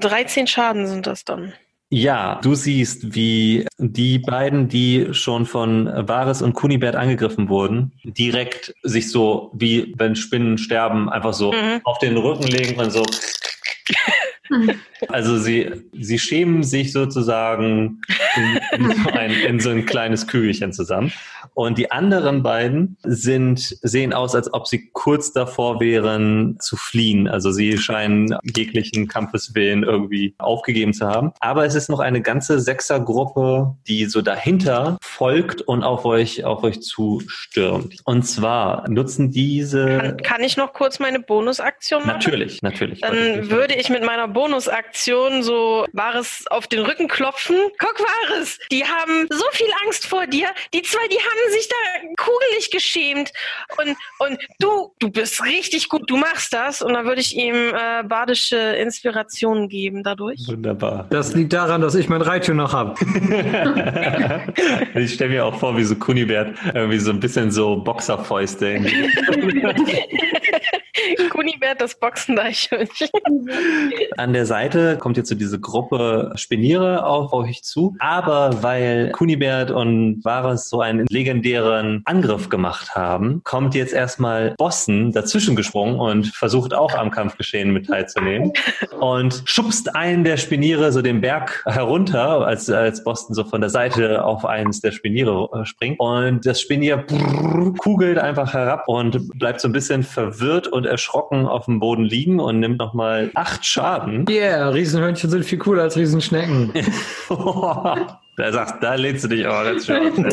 13 Schaden sind das dann. Ja, du siehst, wie die beiden, die schon von Vares und Kunibert angegriffen wurden, direkt sich so, wie wenn Spinnen sterben, einfach so Mhm. auf den Rücken legen und so. Also sie, sie schämen sich sozusagen in, in, so ein, in so ein kleines Kügelchen zusammen. Und die anderen beiden sind, sehen aus, als ob sie kurz davor wären zu fliehen. Also sie scheinen jeglichen Kampfeswillen irgendwie aufgegeben zu haben. Aber es ist noch eine ganze Sechsergruppe, die so dahinter folgt und auf euch, auf euch zustürmt. Und zwar nutzen diese, Kann, kann ich noch kurz meine Bonusaktion machen? natürlich, natürlich. Dann würde ich mit meiner Bonusaktion so Vares auf den Rücken klopfen. Guck, Vares, die haben so viel Angst vor dir. Die zwei, die haben sich da kugelig geschämt. Und, und du, du bist richtig gut, du machst das. Und dann würde ich ihm äh, badische Inspiration geben dadurch. Wunderbar. Das liegt daran, dass ich mein Reittier noch habe. [laughs] ich stelle mir auch vor, wie so Kunibert irgendwie so ein bisschen so Boxerfäuste. [laughs] [laughs] Kunibert, das Boxendeichhörnchen. [laughs] An der Seite kommt jetzt so diese Gruppe Spiniere auf euch zu. Aber weil Kunibert und Varus so einen legendären Angriff gemacht haben, kommt jetzt erstmal Boston dazwischen gesprungen und versucht auch am Kampfgeschehen mit teilzunehmen. Und schubst einen der Spiniere so den Berg herunter, als, als Boston so von der Seite auf eines der Spiniere äh, springt. Und das Spinier brrr, kugelt einfach herab und bleibt so ein bisschen verwirrt und erschrocken auf dem Boden liegen und nimmt nochmal acht Schaden. Yeah, Riesenhörnchen sind viel cooler als Riesenschnecken. [laughs] da sagst, da lehnst du dich aber ganz schön.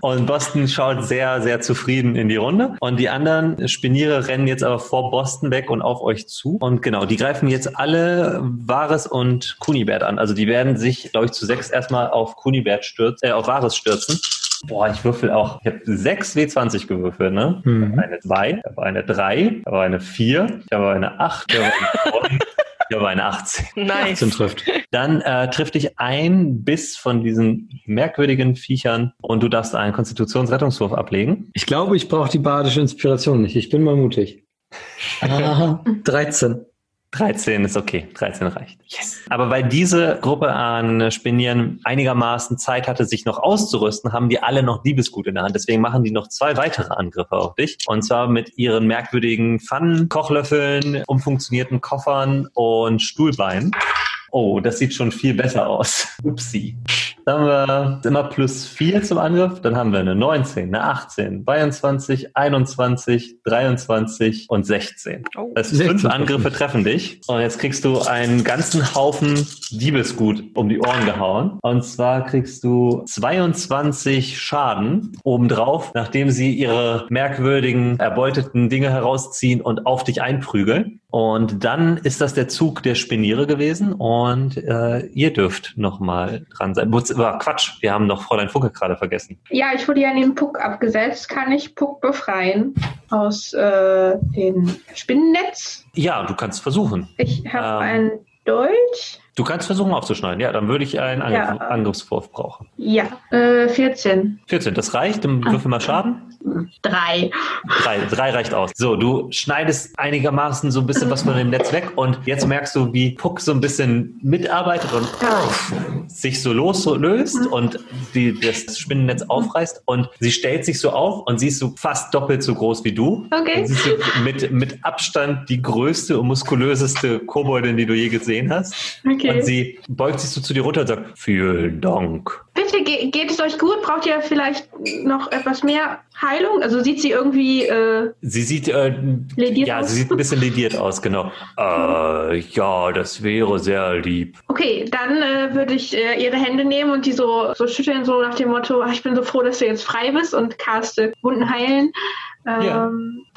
Und Boston schaut sehr, sehr zufrieden in die Runde. Und die anderen Spiniere rennen jetzt aber vor Boston weg und auf euch zu. Und genau, die greifen jetzt alle Vares und Kunibert an. Also die werden sich, glaube ich, zu sechs erstmal auf Kunibert stürzen, äh, auf Vares stürzen. Boah, ich würfel auch. Ich habe sechs W20 gewürfelt, ne? Mhm. Eine 2, ich habe eine 3, ich habe eine 4, ich habe eine 8, ich habe eine 9 Ich habe eine 18. [laughs] Nice. 18 trifft. Dann äh, trifft dich ein Biss von diesen merkwürdigen Viechern und du darfst einen Konstitutionsrettungswurf ablegen. Ich glaube, ich brauche die badische Inspiration nicht. Ich bin mal mutig. [laughs] Ah, 13. 13 ist okay, 13 reicht. Yes. Aber weil diese Gruppe an Spinieren einigermaßen Zeit hatte, sich noch auszurüsten, haben die alle noch Diebesgut in der Hand. Deswegen machen die noch zwei weitere Angriffe auf dich. Und zwar mit ihren merkwürdigen Pfannen, Kochlöffeln, umfunktionierten Koffern und Stuhlbeinen. Oh, das sieht schon viel besser aus. Upsi. Dann haben wir immer plus 4 zum Angriff. Dann haben wir eine 19, eine 18, 22, 21, 23 und 16. Oh. Das heißt, 16 fünf Angriffe treffen dich. Und jetzt kriegst du einen ganzen Haufen Diebesgut um die Ohren gehauen. Und zwar kriegst du 22 Schaden obendrauf, nachdem sie ihre merkwürdigen, erbeuteten Dinge herausziehen und auf dich einprügeln. Und dann ist das der Zug der Spiniere gewesen und äh, ihr dürft nochmal dran sein. Wozu- ah, Quatsch, wir haben noch Fräulein Funke gerade vergessen. Ja, ich wurde ja an den Puck abgesetzt. Kann ich Puck befreien aus äh, dem Spinnennetz? Ja, du kannst versuchen. Ich habe Ähm. einen Dolch. Du kannst versuchen aufzuschneiden. Ja, dann würde ich einen Angriff, Ja. Angriffswurf brauchen. Ja, äh, 14. 14, das reicht. Dann würfel mal Schaden. Drei. Drei, drei reicht aus. So, du schneidest einigermaßen so ein bisschen was von dem Netz weg und jetzt merkst du, wie Puck so ein bisschen mitarbeitet und sich so loslöst und die, das Spinnennetz aufreißt und sie stellt sich so auf und sie ist so fast doppelt so groß wie du. Okay. Und sie ist so mit, mit Abstand die größte und muskulöseste Koboldin, die du je gesehen hast. Okay. Und sie beugt sich so zu dir runter und sagt, vielen Dank. Bitte, ge geht es euch gut? Braucht ihr vielleicht noch etwas mehr Heilung? Also sieht sie irgendwie, äh, Sie sieht, äh, Lediert ja, aus? sie sieht ein bisschen lediert aus, genau. [laughs] Äh, ja, das wäre sehr lieb. okay, dann äh, würde ich äh, ihre Hände nehmen und die so, so schütteln, so nach dem Motto, "Ah, ich bin so froh, dass du jetzt frei bist und caste Wunden heilen. Ähm, Ja.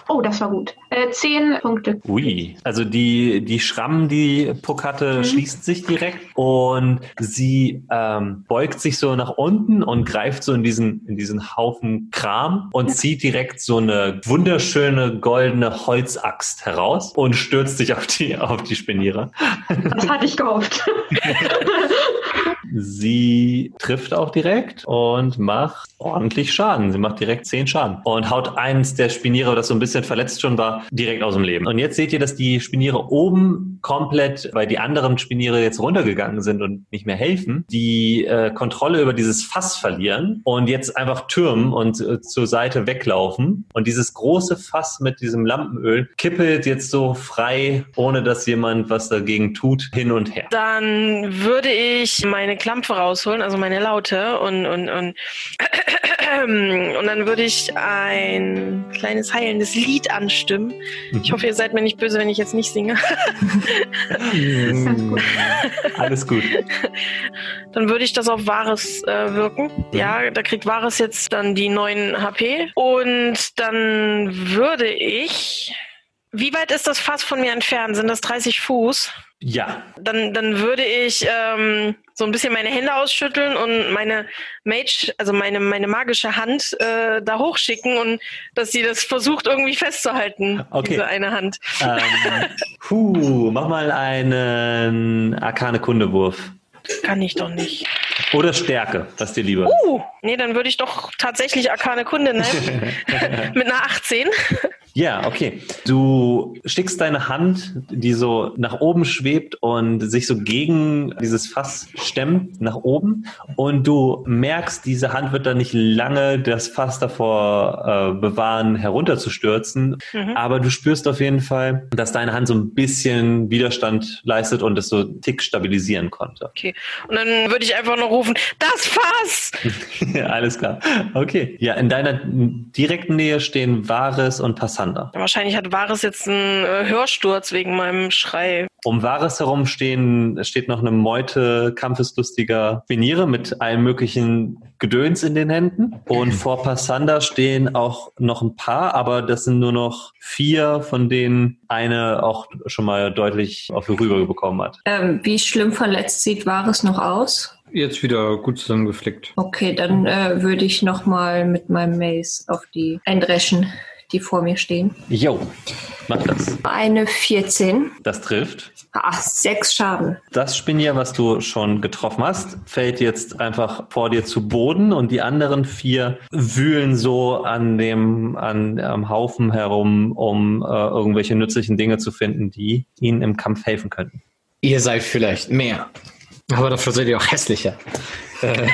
Oh, das war gut. Äh, zehn Punkte. Ui. Also die, die Schrammen, die Puck hatte, schließen sich direkt und sie ähm, beugt sich so nach unten und greift so in diesen, in diesen Haufen Kram und zieht direkt so eine wunderschöne goldene Holzaxt heraus und stürzt sich auf die, auf die Spiniere. Das hatte ich gehofft. [laughs] Sie trifft auch direkt und macht ordentlich Schaden. Sie macht direkt 10 Schaden und haut eins der Spiniere, das so ein bisschen verletzt schon war, direkt aus dem Leben. Und jetzt seht ihr, dass die Spiniere oben komplett, weil die anderen Spiniere jetzt runtergegangen sind und nicht mehr helfen, die äh, Kontrolle über dieses Fass verlieren und jetzt einfach türmen und äh, zur Seite weglaufen. Und dieses große Fass mit diesem Lampenöl kippelt jetzt so frei, ohne dass jemand was dagegen tut, hin und her. Dann würde ich meine Klampe rausholen, also meine Laute und und und [clears throat] und dann würde ich ein kleines heilendes Lied anstimmen. Ich hoffe, ihr seid mir nicht böse, wenn ich jetzt nicht singe. [laughs] Alles gut. [laughs] Dann würde ich das auf Wahres äh, wirken. Ja, da kriegt Wahres jetzt dann die 9 HP. Und dann würde ich. Wie weit ist das Fass von mir entfernt? Sind das 30 Fuß? Ja, Dann, dann würde ich ähm, so ein bisschen meine Hände ausschütteln und meine Mage, also meine, meine magische Hand äh, da hochschicken und dass sie das versucht irgendwie festzuhalten, Okay. diese eine Hand. ähm, [laughs] puh, mach mal einen arkane Kundewurf. Kann ich doch nicht. Oder Stärke, was dir lieber. Uh, nee, dann würde ich doch tatsächlich Arkane Kunde nehmen. [laughs] Mit einer 18. Ja, okay. Du schickst deine Hand, die so nach oben schwebt und sich so gegen dieses Fass stemmt, nach oben. Und du merkst, diese Hand wird dann nicht lange das Fass davor äh, bewahren, herunterzustürzen. Mhm. Aber du spürst auf jeden Fall, dass deine Hand so ein bisschen Widerstand leistet und es so einen Tick stabilisieren konnte. Okay. Und dann würde ich einfach noch rufen, das Fass! [laughs] Alles klar. Okay. Ja, in deiner direkten Nähe stehen Vares und Passander. Wahrscheinlich hat Vares jetzt einen äh, Hörsturz wegen meinem Schrei. Um Vares herum stehen, steht noch eine Meute kampfeslustiger Veniere mit allem möglichen Gedöns in den Händen. Und vor Passander stehen auch noch ein paar, aber das sind nur noch vier, von denen eine auch schon mal deutlich auf die Rübe bekommen hat. Ähm, wie schlimm verletzt sieht Wahres noch aus? Jetzt wieder gut zusammengeflickt. Okay, dann äh, würde ich nochmal mit meinem Mace auf die eindreschen, die vor mir stehen. Jo, mach das. Eine 14. Das trifft. Ah, sechs Schaden. Das Spinier, was du schon getroffen hast, fällt jetzt einfach vor dir zu Boden und die anderen vier wühlen so an dem an, am Haufen herum, um äh, irgendwelche nützlichen Dinge zu finden, die ihnen im Kampf helfen könnten. Ihr seid vielleicht mehr, aber dafür seid ihr auch hässlicher. [laughs] Äh,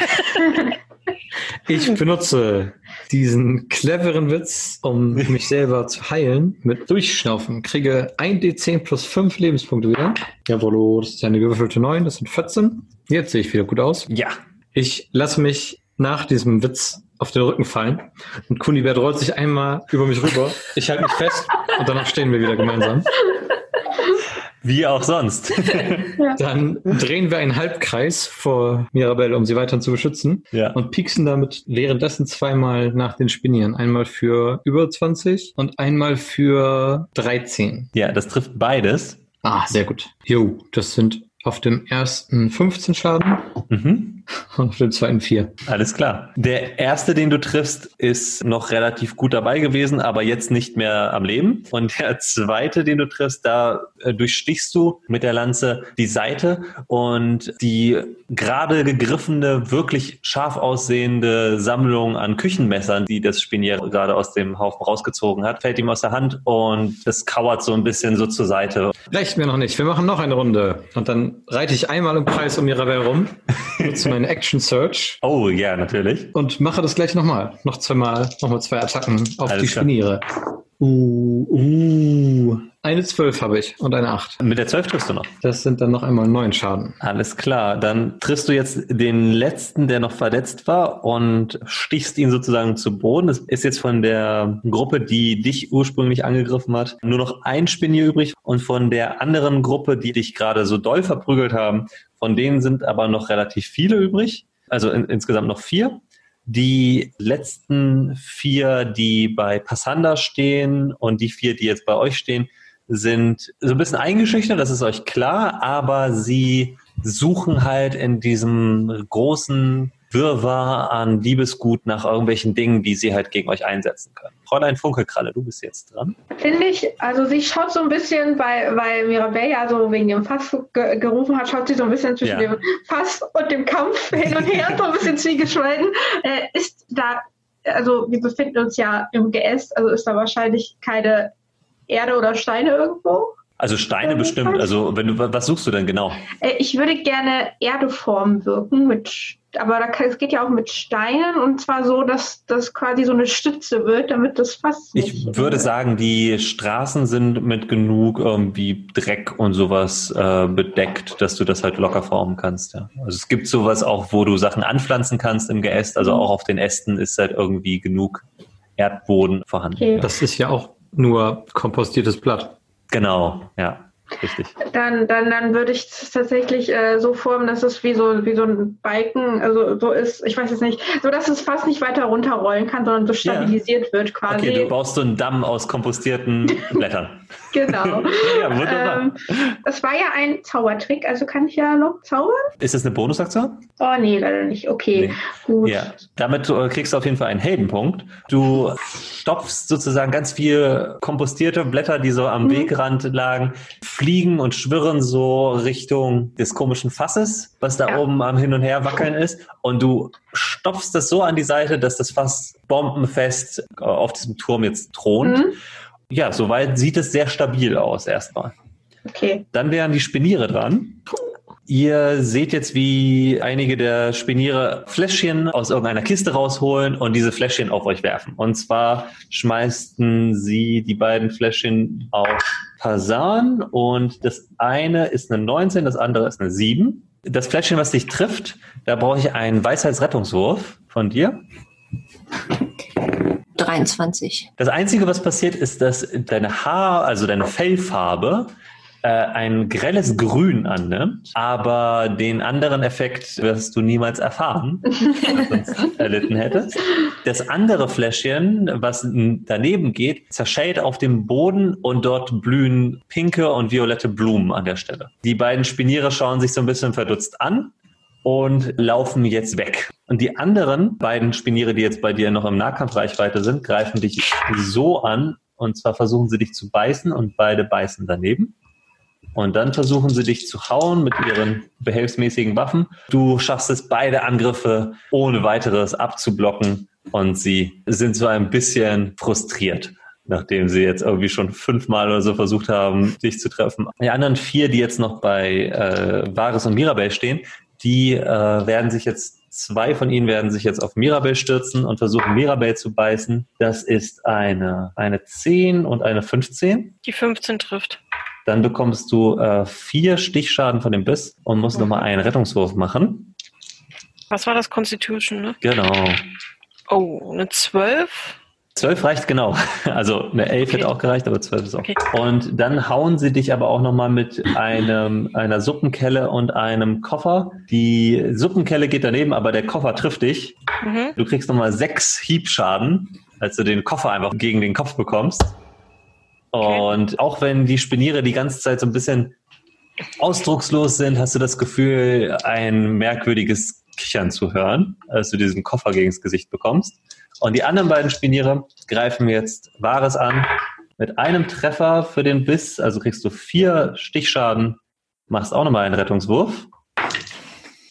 ich benutze diesen cleveren Witz, um [laughs] mich selber zu heilen, mit Durchschnaufen. Kriege 1d10 plus 5 Lebenspunkte wieder. Jawohl, das ist eine gewürfelte 9, das sind 14. Jetzt sehe ich wieder gut aus. Ja, Ich lasse mich nach diesem Witz auf den Rücken fallen und Kunibert rollt sich einmal über mich rüber. Ich halte mich fest und danach stehen wir wieder gemeinsam. Wie auch sonst. [laughs] Dann drehen wir einen Halbkreis vor Mirabelle, um sie weiterhin zu beschützen ja. und pieksen damit währenddessen zweimal nach den Spinieren. Einmal für über 20 und einmal für 13. ja, das trifft beides. Ah, sehr gut. Jo, das sind auf dem ersten 15 Schaden Mhm. [laughs] und auf dem zweiten 4. Alles klar. Der erste, den du triffst, ist noch relativ gut dabei gewesen, aber jetzt nicht mehr am Leben. Und der zweite, den du triffst, da äh, durchstichst du mit der Lanze die Seite und die gerade gegriffene, wirklich scharf aussehende Sammlung an Küchenmessern, die das Spinier gerade aus dem Haufen rausgezogen hat, fällt ihm aus der Hand und das kauert so ein bisschen so zur Seite. Reicht mir noch nicht. Wir machen noch eine Runde. Und dann reite ich einmal im Kreis um Mirabelle rum, [laughs] nutze meine Action Search Oh ja, natürlich. und mache das gleich nochmal. Noch zweimal, nochmal zwei Attacken auf Alles die klar. Spiniere. Uh, uh. Eine 12 habe ich und eine 8. Mit der 12 triffst du noch. Das sind dann noch einmal neun Schaden. Alles klar, dann triffst du jetzt den letzten, der noch verletzt war und stichst ihn sozusagen zu Boden. Es ist jetzt von der Gruppe, die dich ursprünglich angegriffen hat, nur noch ein Spinier übrig und von der anderen Gruppe, die dich gerade so doll verprügelt haben, von denen sind aber noch relativ viele übrig. Also in, insgesamt noch vier. Die letzten vier, die bei Passanda stehen und die vier, die jetzt bei euch stehen, sind so ein bisschen eingeschüchtert, das ist euch klar, aber sie suchen halt in diesem großen Wirrwarr an Liebesgut nach irgendwelchen Dingen, die sie halt gegen euch einsetzen können. Fräulein Funkelkralle, du bist jetzt dran. Finde ich, also sie schaut so ein bisschen, weil, weil Mirabelle ja so wegen dem Fass ge gerufen hat, schaut sie so ein bisschen zwischen Ja. dem Fass und dem Kampf hin und her, so ein bisschen zwiegespalten. Äh, ist da, also wir befinden uns ja im Geäst, also ist da wahrscheinlich keine Erde oder Steine irgendwo. Also Steine Ja, bestimmt, was? also wenn du, was suchst du denn genau? Äh, ich würde gerne Erdeformen wirken, mit, aber da kann, es geht ja auch mit Steinen und zwar so, dass das quasi so eine Stütze wird, damit das Fass Ich würde sagen, die Straßen sind mit genug irgendwie Dreck und sowas äh, bedeckt, dass du das halt locker formen kannst. Ja. Also es gibt sowas auch, wo du Sachen anpflanzen kannst im Geäst. Also auch auf den Ästen ist halt irgendwie genug Erdboden vorhanden. Okay. Das ist ja auch nur kompostiertes Blatt. Genau, ja, richtig. Dann, dann, dann würde ich es tatsächlich äh, so formen, dass es wie so, wie so ein Balken, also so ist, ich weiß es nicht, so dass es fast nicht weiter runterrollen kann, sondern so stabilisiert wird quasi. Okay, du baust so einen Damm aus kompostierten [laughs] Blättern. genau. [laughs] Ja, wunderbar. ähm, das war ja ein Zaubertrick, also kann ich ja noch zaubern? Ist das eine Bonusaktion? Oh nee, leider nicht. Okay, Nee. gut. Ja, damit äh, kriegst du auf jeden Fall einen Heldenpunkt. Du stopfst sozusagen ganz viel kompostierte Blätter, die so am Mhm. Wegrand lagen, fliegen und schwirren so Richtung des komischen Fasses, was da Ja. oben am Hin und Her wackeln ist. Und du stopfst das so an die Seite, dass das Fass bombenfest äh, auf diesem Turm jetzt thront. Mhm. Ja, soweit sieht es sehr stabil aus erstmal. Okay. Dann wären die Spiniere dran. Ihr seht jetzt, wie einige der Spiniere Fläschchen aus irgendeiner Kiste rausholen und diese Fläschchen auf euch werfen. Und zwar schmeißen sie die beiden Fläschchen auf Pasan und das eine ist eine 19, das andere ist eine 7. Das Fläschchen, was dich trifft, da brauche ich einen Weisheitsrettungswurf von dir. 23. Das Einzige, was passiert, ist, dass deine Haar, also deine Fellfarbe, äh, ein grelles Grün annimmt, aber den anderen Effekt wirst du niemals erfahren, [laughs] was sonst erlitten hättest. Das andere Fläschchen, was daneben geht, zerschellt auf dem Boden und dort blühen pinke und violette Blumen an der Stelle. Die beiden Spiniere schauen sich so ein bisschen verdutzt an und laufen jetzt weg. Und die anderen beiden Spiniere, die jetzt bei dir noch im Nahkampfreichweite sind, greifen dich so an. Und zwar versuchen sie dich zu beißen und beide beißen daneben. Und dann versuchen sie dich zu hauen mit ihren behelfsmäßigen Waffen. Du schaffst es, beide Angriffe ohne weiteres abzublocken und sie sind so ein bisschen frustriert, nachdem sie jetzt irgendwie schon fünfmal oder so versucht haben, dich zu treffen. Die anderen vier, die jetzt noch bei äh, Varys und Mirabel stehen, die äh, werden sich jetzt, zwei von ihnen werden sich jetzt auf Mirabel stürzen und versuchen, Mirabel zu beißen. Das ist eine, eine 10 und eine 15. Die 15 trifft. Dann bekommst du äh, vier Stichschaden von dem Biss und musst nochmal einen Rettungswurf machen. Was war das? Constitution, ne? Genau. Oh, eine 12? Zwölf reicht genau. [laughs] Also eine Elf Okay. hätte auch gereicht, aber zwölf ist auch. Okay. Und dann hauen sie dich aber auch nochmal mit einem, einer Suppenkelle und einem Koffer. Die Suppenkelle geht daneben, aber der Koffer trifft dich. Mhm. Du kriegst nochmal sechs Hiebschaden, als du den Koffer einfach gegen den Kopf bekommst. Und auch wenn die Spiniere die ganze Zeit so ein bisschen ausdruckslos sind, hast du das Gefühl, ein merkwürdiges Kichern zu hören, als du diesen Koffer gegen das Gesicht bekommst. Und die anderen beiden Spiniere greifen jetzt Wahres an. Mit einem Treffer für den Biss, also kriegst du vier Stichschaden, machst auch nochmal einen Rettungswurf.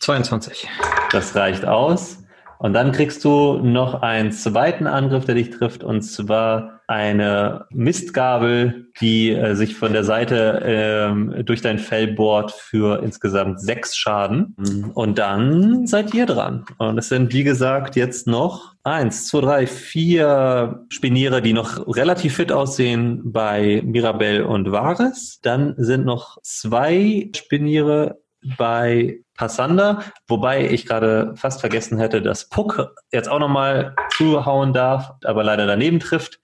22. Das reicht aus. Und dann kriegst du noch einen zweiten Angriff, der dich trifft, und zwar eine Mistgabel, die äh, sich von der Seite ähm, durch dein Fell bohrt für insgesamt sechs Schaden. Und dann seid ihr dran. Und es sind, wie gesagt, jetzt noch eins, zwei, drei, vier Spiniere, die noch relativ fit aussehen bei Mirabel und Vares. Dann sind noch zwei Spiniere bei Passander, wobei ich gerade fast vergessen hätte, dass Puck jetzt auch nochmal zuhauen darf, aber leider daneben trifft.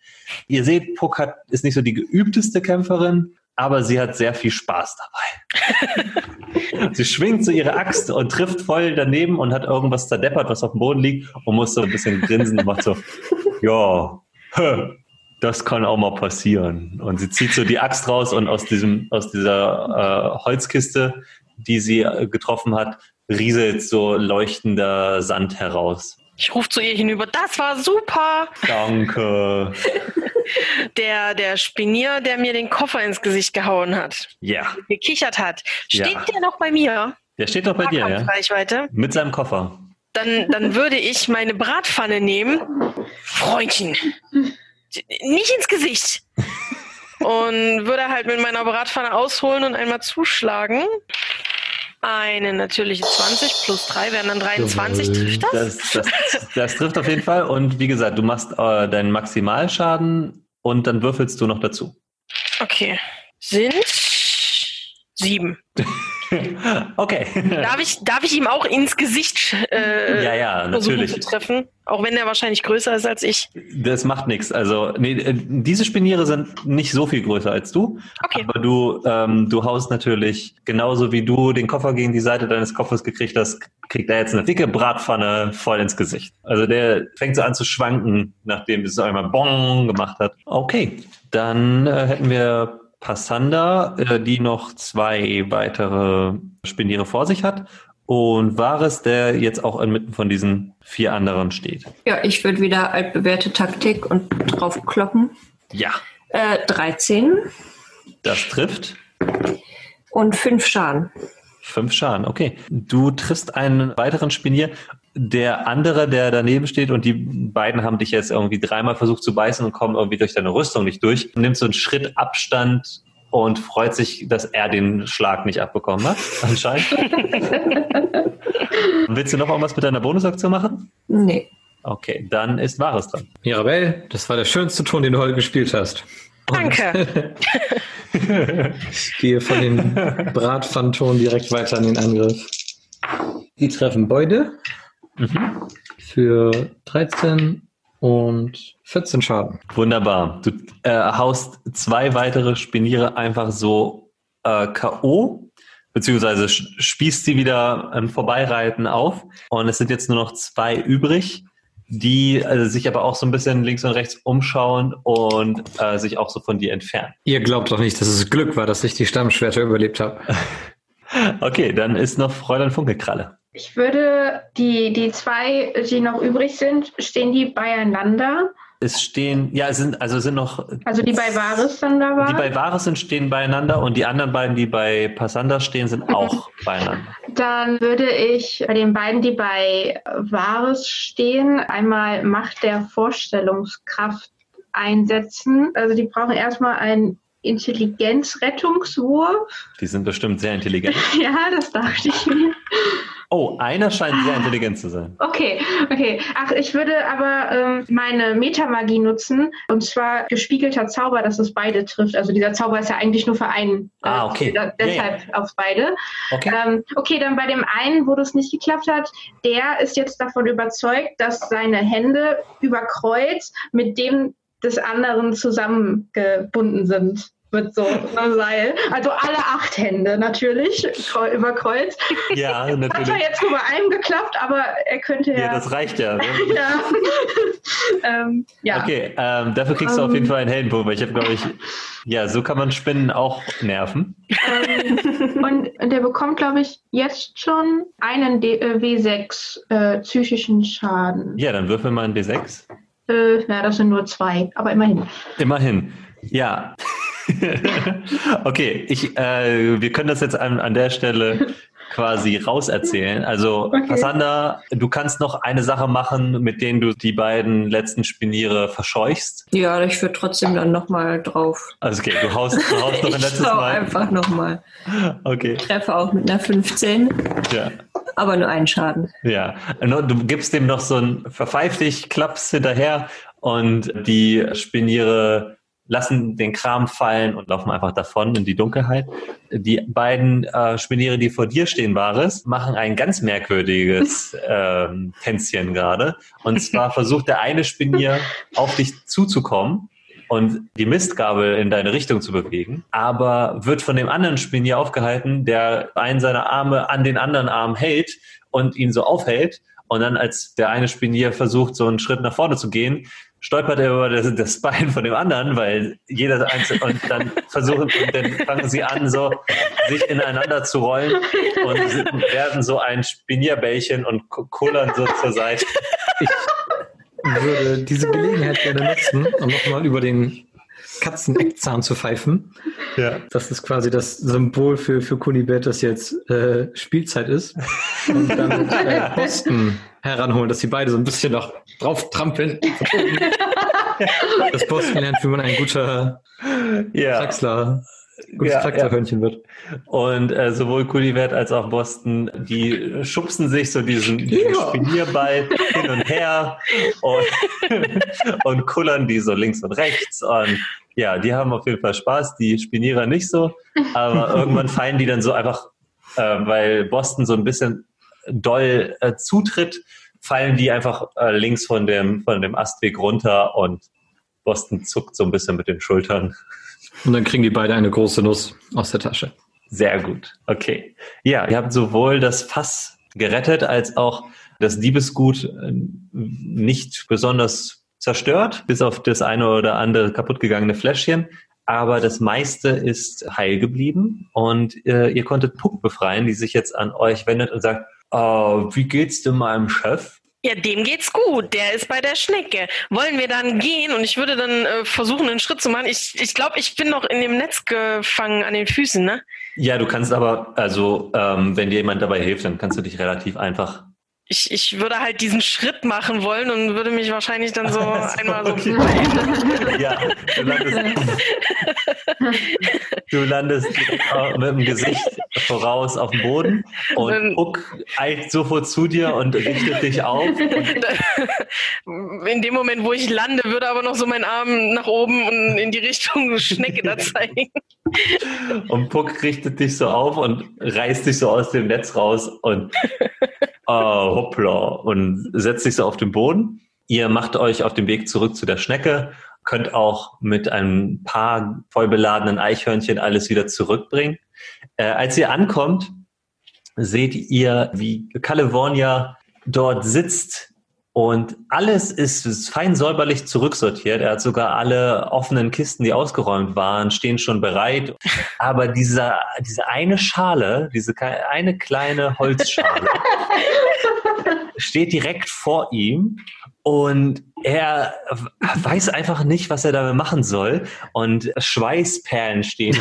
Ihr seht, Puck hat, ist nicht so die geübteste Kämpferin, aber sie hat sehr viel Spaß dabei. [laughs] sie schwingt so ihre Axt und trifft voll daneben und hat irgendwas zerdeppert, was auf dem Boden liegt und muss so ein bisschen grinsen und macht so, [laughs] ja, das kann auch mal passieren. Und sie zieht so die Axt raus und aus diesem, aus dieser äh, Holzkiste, die sie äh, getroffen hat, rieselt so leuchtender Sand heraus. Ich rufe zu ihr hinüber, das war super. Danke. [laughs] Der, der Spinier, der mir den Koffer ins Gesicht gehauen hat, Ja, gekichert hat, steht Ja. der noch bei mir? der steht doch bei dir, ja? Reichweite. Mit seinem Koffer. Dann, dann würde ich meine Bratpfanne nehmen. Freundchen, nicht ins Gesicht. [laughs] Und würde halt mit meiner Bratpfanne ausholen und einmal zuschlagen. Eine natürliche 20 plus 3 wären dann 23. Jawohl. Trifft das? Das, das, das trifft auf jeden Fall. Und wie gesagt, du machst äh, deinen Maximalschaden und dann würfelst du noch dazu. Okay. Sind sieben. [laughs] Okay. Darf ich, darf ich ihm auch ins Gesicht äh, Ja, ja, natürlich. zu treffen? Auch wenn er wahrscheinlich größer ist als ich. Das macht nichts. Also, nee, äh, diese Spiniere sind nicht so viel größer als du. Okay. Aber du, ähm, du haust natürlich genauso wie du den Koffer gegen die Seite deines Koffers gekriegt hast, kriegt er jetzt eine dicke Bratpfanne voll ins Gesicht. Also der fängt so an zu schwanken, nachdem es einmal Bong gemacht hat. Okay, dann äh, hätten wir Passanda, äh, die noch zwei weitere Spiniere vor sich hat. Und Vares, der jetzt auch inmitten von diesen vier anderen steht. Ja, ich würde wieder altbewährte Taktik und drauf kloppen. Ja, Äh, 13 das trifft. und 5 Schaden. Fünf Schaden, okay. Du triffst einen weiteren Spinier. Der andere, der daneben steht und die beiden haben dich jetzt irgendwie dreimal versucht zu beißen und kommen irgendwie durch deine Rüstung nicht durch. Nimmt so einen Schritt Abstand und freut sich, dass er den Schlag nicht abbekommen hat, [laughs] anscheinend. [laughs] Willst du noch irgendwas mit deiner Bonusaktion machen? Nee. Okay, dann ist Wahres dran. Mirabel, das war der schönste Ton, den du heute gespielt hast. Danke. [laughs] Ich gehe von dem Bratpfannton direkt weiter in den Angriff. Die treffen beide Mhm. für 13 und 14 Schaden. Wunderbar. Du äh, haust zwei weitere Spiniere einfach so äh, K.O. beziehungsweise spießt sie wieder im Vorbeireiten auf. Und es sind jetzt nur noch zwei übrig, die äh, sich aber auch so ein bisschen links und rechts umschauen und äh, sich auch so von dir entfernen. Ihr glaubt doch nicht, dass es Glück war, dass ich die Stammschwerter überlebt habe. [laughs] Okay, dann ist noch Fräulein Funkelkralle. Ich würde die, die zwei, die noch übrig sind, stehen die beieinander? Es stehen, ja, es sind, also es sind noch. Also die bei Varys dann da waren? Die bei Varys sind, stehen beieinander und die anderen beiden, die bei Passander stehen, sind auch beieinander. Dann würde ich bei den beiden, die bei Varys stehen, einmal Macht der Vorstellungskraft einsetzen. Also die brauchen erstmal einen Intelligenzrettungswurf. Die sind bestimmt sehr intelligent. [laughs] Ja, das dachte ich mir. Oh, einer scheint sehr intelligent zu sein. Okay, okay. Ach, ich würde aber ähm, meine Metamagie nutzen und zwar gespiegelter Zauber, dass es beide trifft. Also dieser Zauber ist ja eigentlich nur für einen. Äh, Ah, okay. da- Deshalb Ja, auf beide. Okay. Ähm, okay, dann bei dem einen, wo das nicht geklappt hat, der ist jetzt davon überzeugt, dass seine Hände über Kreuz mit dem des anderen zusammengebunden sind. Mit so einem Seil. Also alle acht Hände natürlich über Kreuz. Ja, Hat ja natürlich. jetzt nur bei einem geklappt, aber er könnte ja. Ja, das reicht ja. Ne? [laughs] ja. ähm, ja. Okay, ähm, dafür kriegst du auf jeden Ähm. Fall einen Heldenpunkt, weil ich habe, glaube ich, ja, so kann man Spinnen auch nerven. Ähm, und, und der bekommt, glaube ich, jetzt schon einen D äh, W6 äh, psychischen Schaden. Ja, dann würfel mal ein D6. Äh, ja, das sind nur zwei, aber immerhin. Immerhin. Ja. [laughs] okay, ich, äh, wir können das jetzt an, an der Stelle quasi rauserzählen. Also, Okay. Passander, du kannst noch eine Sache machen, mit denen du die beiden letzten Spiniere verscheuchst. Ja, ich würde trotzdem dann nochmal drauf. Also, okay, du haust, du haust noch [laughs] ein Ich letztes Mal. einfach nochmal. Okay, Treffe auch mit einer 15, ja. aber nur einen Schaden. Ja, du gibst dem noch so ein verpfeif dich, klappst hinterher und die Spiniere lassen den Kram fallen und laufen einfach davon in die Dunkelheit. Die beiden äh, Spiniere, die vor dir stehen, Bares, machen ein ganz merkwürdiges [laughs] ähm, Tänzchen gerade. Und zwar versucht der eine Spinier auf dich zuzukommen und die Mistgabel in deine Richtung zu bewegen, aber wird von dem anderen Spinier aufgehalten, der einen seiner Arme an den anderen Arm hält und ihn so aufhält. Und dann, als der eine Spinier versucht, so einen Schritt nach vorne zu gehen, stolpert er über das, das Bein von dem anderen, weil jeder einzelne, und dann versuchen, und dann fangen sie an, so sich ineinander zu rollen und werden so ein Spinierbällchen und ku- kullern so zur Seite. würde diese Gelegenheit gerne nutzen, um nochmal über den Katzeneckzahn zu pfeifen. Ja. Das ist quasi das Symbol für, für Kunibet, dass jetzt äh, Spielzeit ist. Und dann [laughs] äh, Boston heranholen, dass sie beide so ein bisschen noch drauf trampeln. dass Boston lernt, wie man ein guter Ja. Traxler, gutes Ja, Traxlerhörnchen wird. Und äh, sowohl Kulivert als auch Boston, die schubsen sich so diesen, diesen Ja. Spinnierball hin und her und, [laughs] und kullern die so links und rechts. Und ja, die haben auf jeden Fall Spaß, die Spinierer nicht so. Aber [laughs] irgendwann fallen die dann so einfach, äh, weil Boston so ein bisschen doll äh, zutritt, fallen die einfach äh, links von dem, von dem Astweg runter und Boston zuckt so ein bisschen mit den Schultern. Und dann kriegen die beide eine große Nuss aus der Tasche. Sehr gut. Okay. Ja, ihr habt sowohl das Fass gerettet als auch das Diebesgut äh, nicht besonders zerstört, bis auf das eine oder andere kaputtgegangene Fläschchen. Aber das meiste ist heil geblieben und äh, ihr konntet Puck befreien, die sich jetzt an euch wendet und sagt, oh, wie geht's denn meinem Chef? Ja, dem geht's gut. Der ist bei der Schnecke. Wollen wir dann gehen? Und ich würde dann äh, versuchen, einen Schritt zu machen. Ich, ich glaube, ich bin noch in dem Netz gefangen an den Füßen, ne? Ja, du kannst aber, also ähm, wenn dir jemand dabei hilft, dann kannst du dich relativ einfach Ich, ich würde halt diesen Schritt machen wollen und würde mich wahrscheinlich dann so [laughs] einmal so. okay. [laughs] Ja, du landest, [laughs] du landest mit dem Gesicht voraus auf dem Boden und Ähm. Puck eilt sofort zu dir und richtet dich auf. In dem Moment, wo ich lande, würde aber noch so mein Arm nach oben und in die Richtung Schnecke da zeigen. Und Puck richtet dich so auf und reißt dich so aus dem Netz raus und oh, hoppla und setzt sich so auf den Boden. Ihr macht euch auf den Weg zurück zu der Schnecke, könnt auch mit ein paar vollbeladenen Eichhörnchen alles wieder zurückbringen. Äh, als ihr ankommt, seht ihr, wie California dort sitzt und alles ist, ist fein säuberlich zurücksortiert. Er hat sogar alle offenen Kisten, die ausgeräumt waren, stehen schon bereit. Aber dieser, diese eine Schale, diese eine kleine Holzschale, [laughs] steht direkt vor ihm und er weiß einfach nicht, was er damit machen soll und Schweißperlen stehen. [laughs]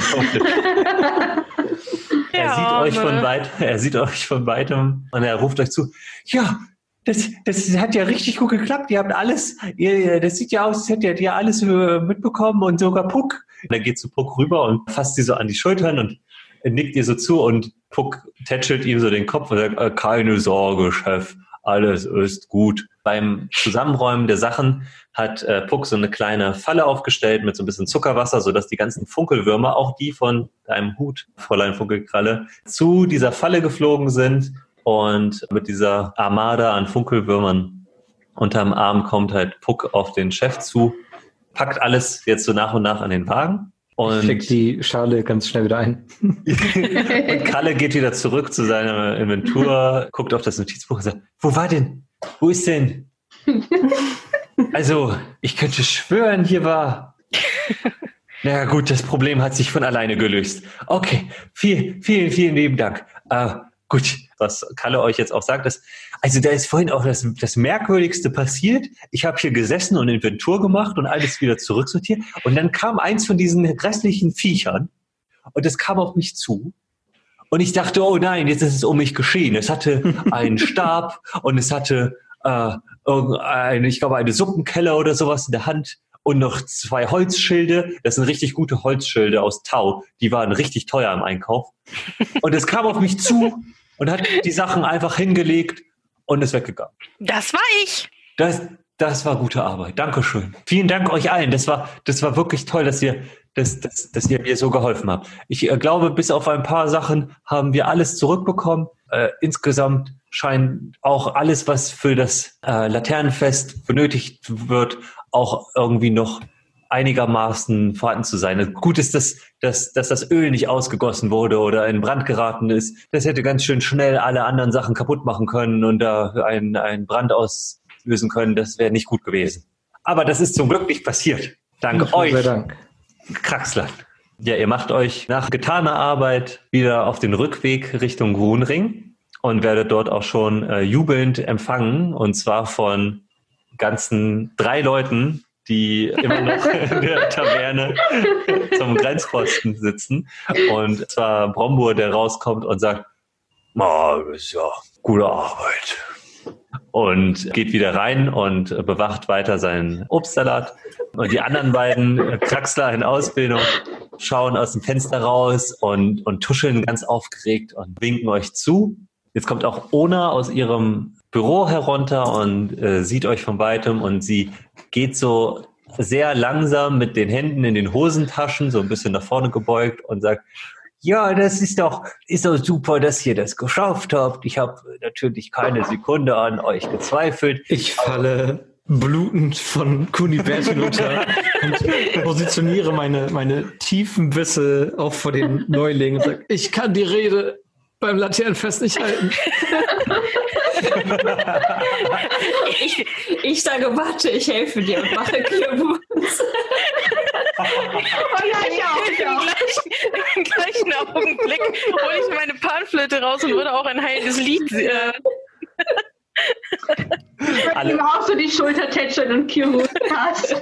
er Ja, sieht euch von weit, er sieht euch von weitem und er ruft euch zu. Ja, das, das hat ja richtig gut geklappt. Ihr habt alles, ihr, das sieht ja aus, als hättet ihr alles äh, mitbekommen und sogar Puck. Er geht zu Puck rüber und fasst sie so an die Schultern und nickt ihr so zu und Puck tätschelt ihm so den Kopf und sagt, äh, keine Sorge, Chef, alles ist gut. Beim Zusammenräumen der Sachen hat äh, Puck so eine kleine Falle aufgestellt mit so ein bisschen Zuckerwasser, sodass die ganzen Funkelwürmer, auch die von deinem Hut, Fräulein Funkelkralle, zu dieser Falle geflogen sind und mit dieser Armada an Funkelwürmern unterm Arm kommt halt Puck auf den Chef zu, packt alles jetzt so nach und nach an den Wagen. Und Steckt die Schale ganz schnell wieder ein. [laughs] und Kalle geht wieder zurück zu seiner Inventur, guckt auf das Notizbuch und sagt, wo war denn? Wo ist denn? [laughs] Also, ich könnte schwören, hier war. Na ja, gut, das Problem hat sich von alleine gelöst. Okay, vielen, vielen, vielen lieben Dank. Äh, gut, was Kalle euch jetzt auch sagt, ist, also da ist vorhin auch das, das Merkwürdigste passiert. Ich habe hier gesessen und Inventur gemacht und alles wieder zurücksortiert. Und dann kam eins von diesen restlichen Viechern und es kam auf mich zu. Und ich dachte, oh nein, jetzt ist es um mich geschehen. Es hatte [laughs] einen Stab und es hatte, äh, irgendeine, ich glaube, eine Suppenkelle oder sowas in der Hand und noch zwei Holzschilde. Das sind richtig gute Holzschilde aus Tau. Die waren richtig teuer im Einkauf. Und es kam auf mich zu und hat die Sachen einfach hingelegt und ist weggegangen. Das war ich. Das, das war gute Arbeit. Dankeschön. Vielen Dank euch allen. Das war, das war wirklich toll, dass ihr, dass, dass, dass ihr mir so geholfen habt. Ich äh, glaube, bis auf ein paar Sachen haben wir alles zurückbekommen. Äh, insgesamt scheint auch alles, was für das äh, Laternenfest benötigt wird, auch irgendwie noch einigermaßen vorhanden zu sein. Gut ist, dass, dass, dass das Öl nicht ausgegossen wurde oder in Brand geraten ist. Das hätte ganz schön schnell alle anderen Sachen kaputt machen können und da einen, einen Brand auslösen können. Das wäre nicht gut gewesen. Aber das ist zum Glück nicht passiert. Dank euch. Sei Dank. Kraxland. Ja, ihr macht euch nach getaner Arbeit wieder auf den Rückweg Richtung Grunring und werdet dort auch schon äh, jubelnd empfangen und zwar von ganzen drei Leuten, die immer noch [laughs] in der Taverne zum Grenzposten sitzen und zwar Brombur, der rauskommt und sagt, oh, das ist ja gute Arbeit und geht wieder rein und bewacht weiter seinen Obstsalat. Und die anderen beiden Kraxler in Ausbildung schauen aus dem Fenster raus und, und tuscheln ganz aufgeregt und winken euch zu. Jetzt kommt auch Ona aus ihrem Büro herunter und äh, sieht euch von weitem und sie geht so sehr langsam mit den Händen in den Hosentaschen, so ein bisschen nach vorne gebeugt und sagt, ja, das ist doch, ist doch super, dass ihr das geschafft habt. Ich habe natürlich keine Sekunde an euch gezweifelt. Ich falle blutend von Kunibert [laughs] hinunter und positioniere meine, meine tiefen Bisse auch vor den Neulingen und sage, ich kann die Rede beim Laternenfest nicht halten. [laughs] Ich, ich sage, warte, ich helfe dir und mache Klubus. Oh ja, ich auch, ich Im auch. gleichen, im gleichen Augenblick hole ich meine Panflöte raus und würde auch ein heiliges Lied. Äh, Ich Alle- ihm auch so die Schulter tätscheln und Kiru passt.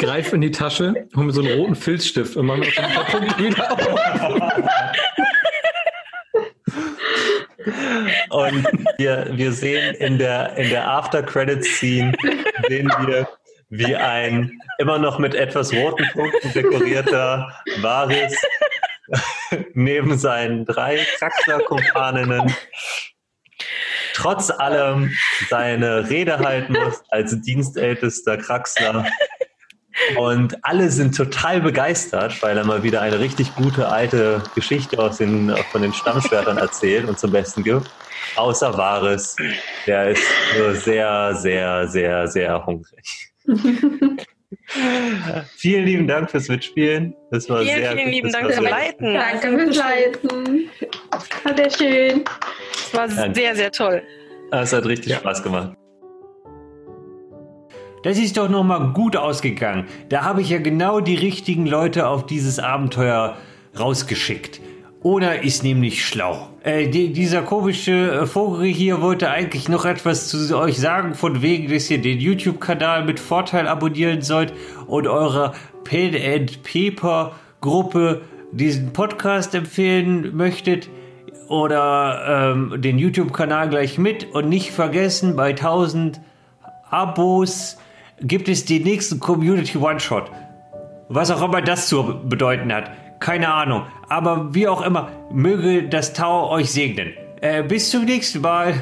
Greif in die Tasche, hol mir so einen roten Filzstift und mach mir ein paar Punkte wieder auf. Und wir, wir sehen in der, in der After-Credit-Scene, sehen wir, wie ein immer noch mit etwas roten Punkten dekorierter Varis neben seinen drei Kraxler-Kumpaninnen trotz allem seine Rede halten muss als dienstältester Kraxler. Und alle sind total begeistert, weil er mal wieder eine richtig gute alte Geschichte aus den, von den Stammschwertern erzählt und zum Besten gibt. Außer Vares, der ist nur sehr, sehr, sehr, sehr hungrig. [laughs] vielen lieben Dank fürs Mitspielen. Das war vielen, sehr vielen lieben das Dank fürs sehr- Leiten. Danke fürs Leiten. War sehr schön. Das war Danke. sehr, sehr toll. Es hat richtig Spaß gemacht. Das ist doch noch mal gut ausgegangen. Da habe ich ja genau die richtigen Leute auf dieses Abenteuer rausgeschickt. Ona ist nämlich schlau. Äh, die, dieser komische äh, Vogel hier wollte eigentlich noch etwas zu euch sagen, von wegen, dass ihr den YouTube-Kanal mit Vorteil abonnieren sollt und eurer Pen and Paper Gruppe diesen Podcast empfehlen möchtet oder ähm, den YouTube-Kanal gleich mit und nicht vergessen, bei 1000 Abos gibt es den nächsten Community One-Shot. Was auch immer das zu bedeuten hat. Keine Ahnung. Aber wie auch immer, möge das Tau euch segnen. Äh, bis zum nächsten Mal.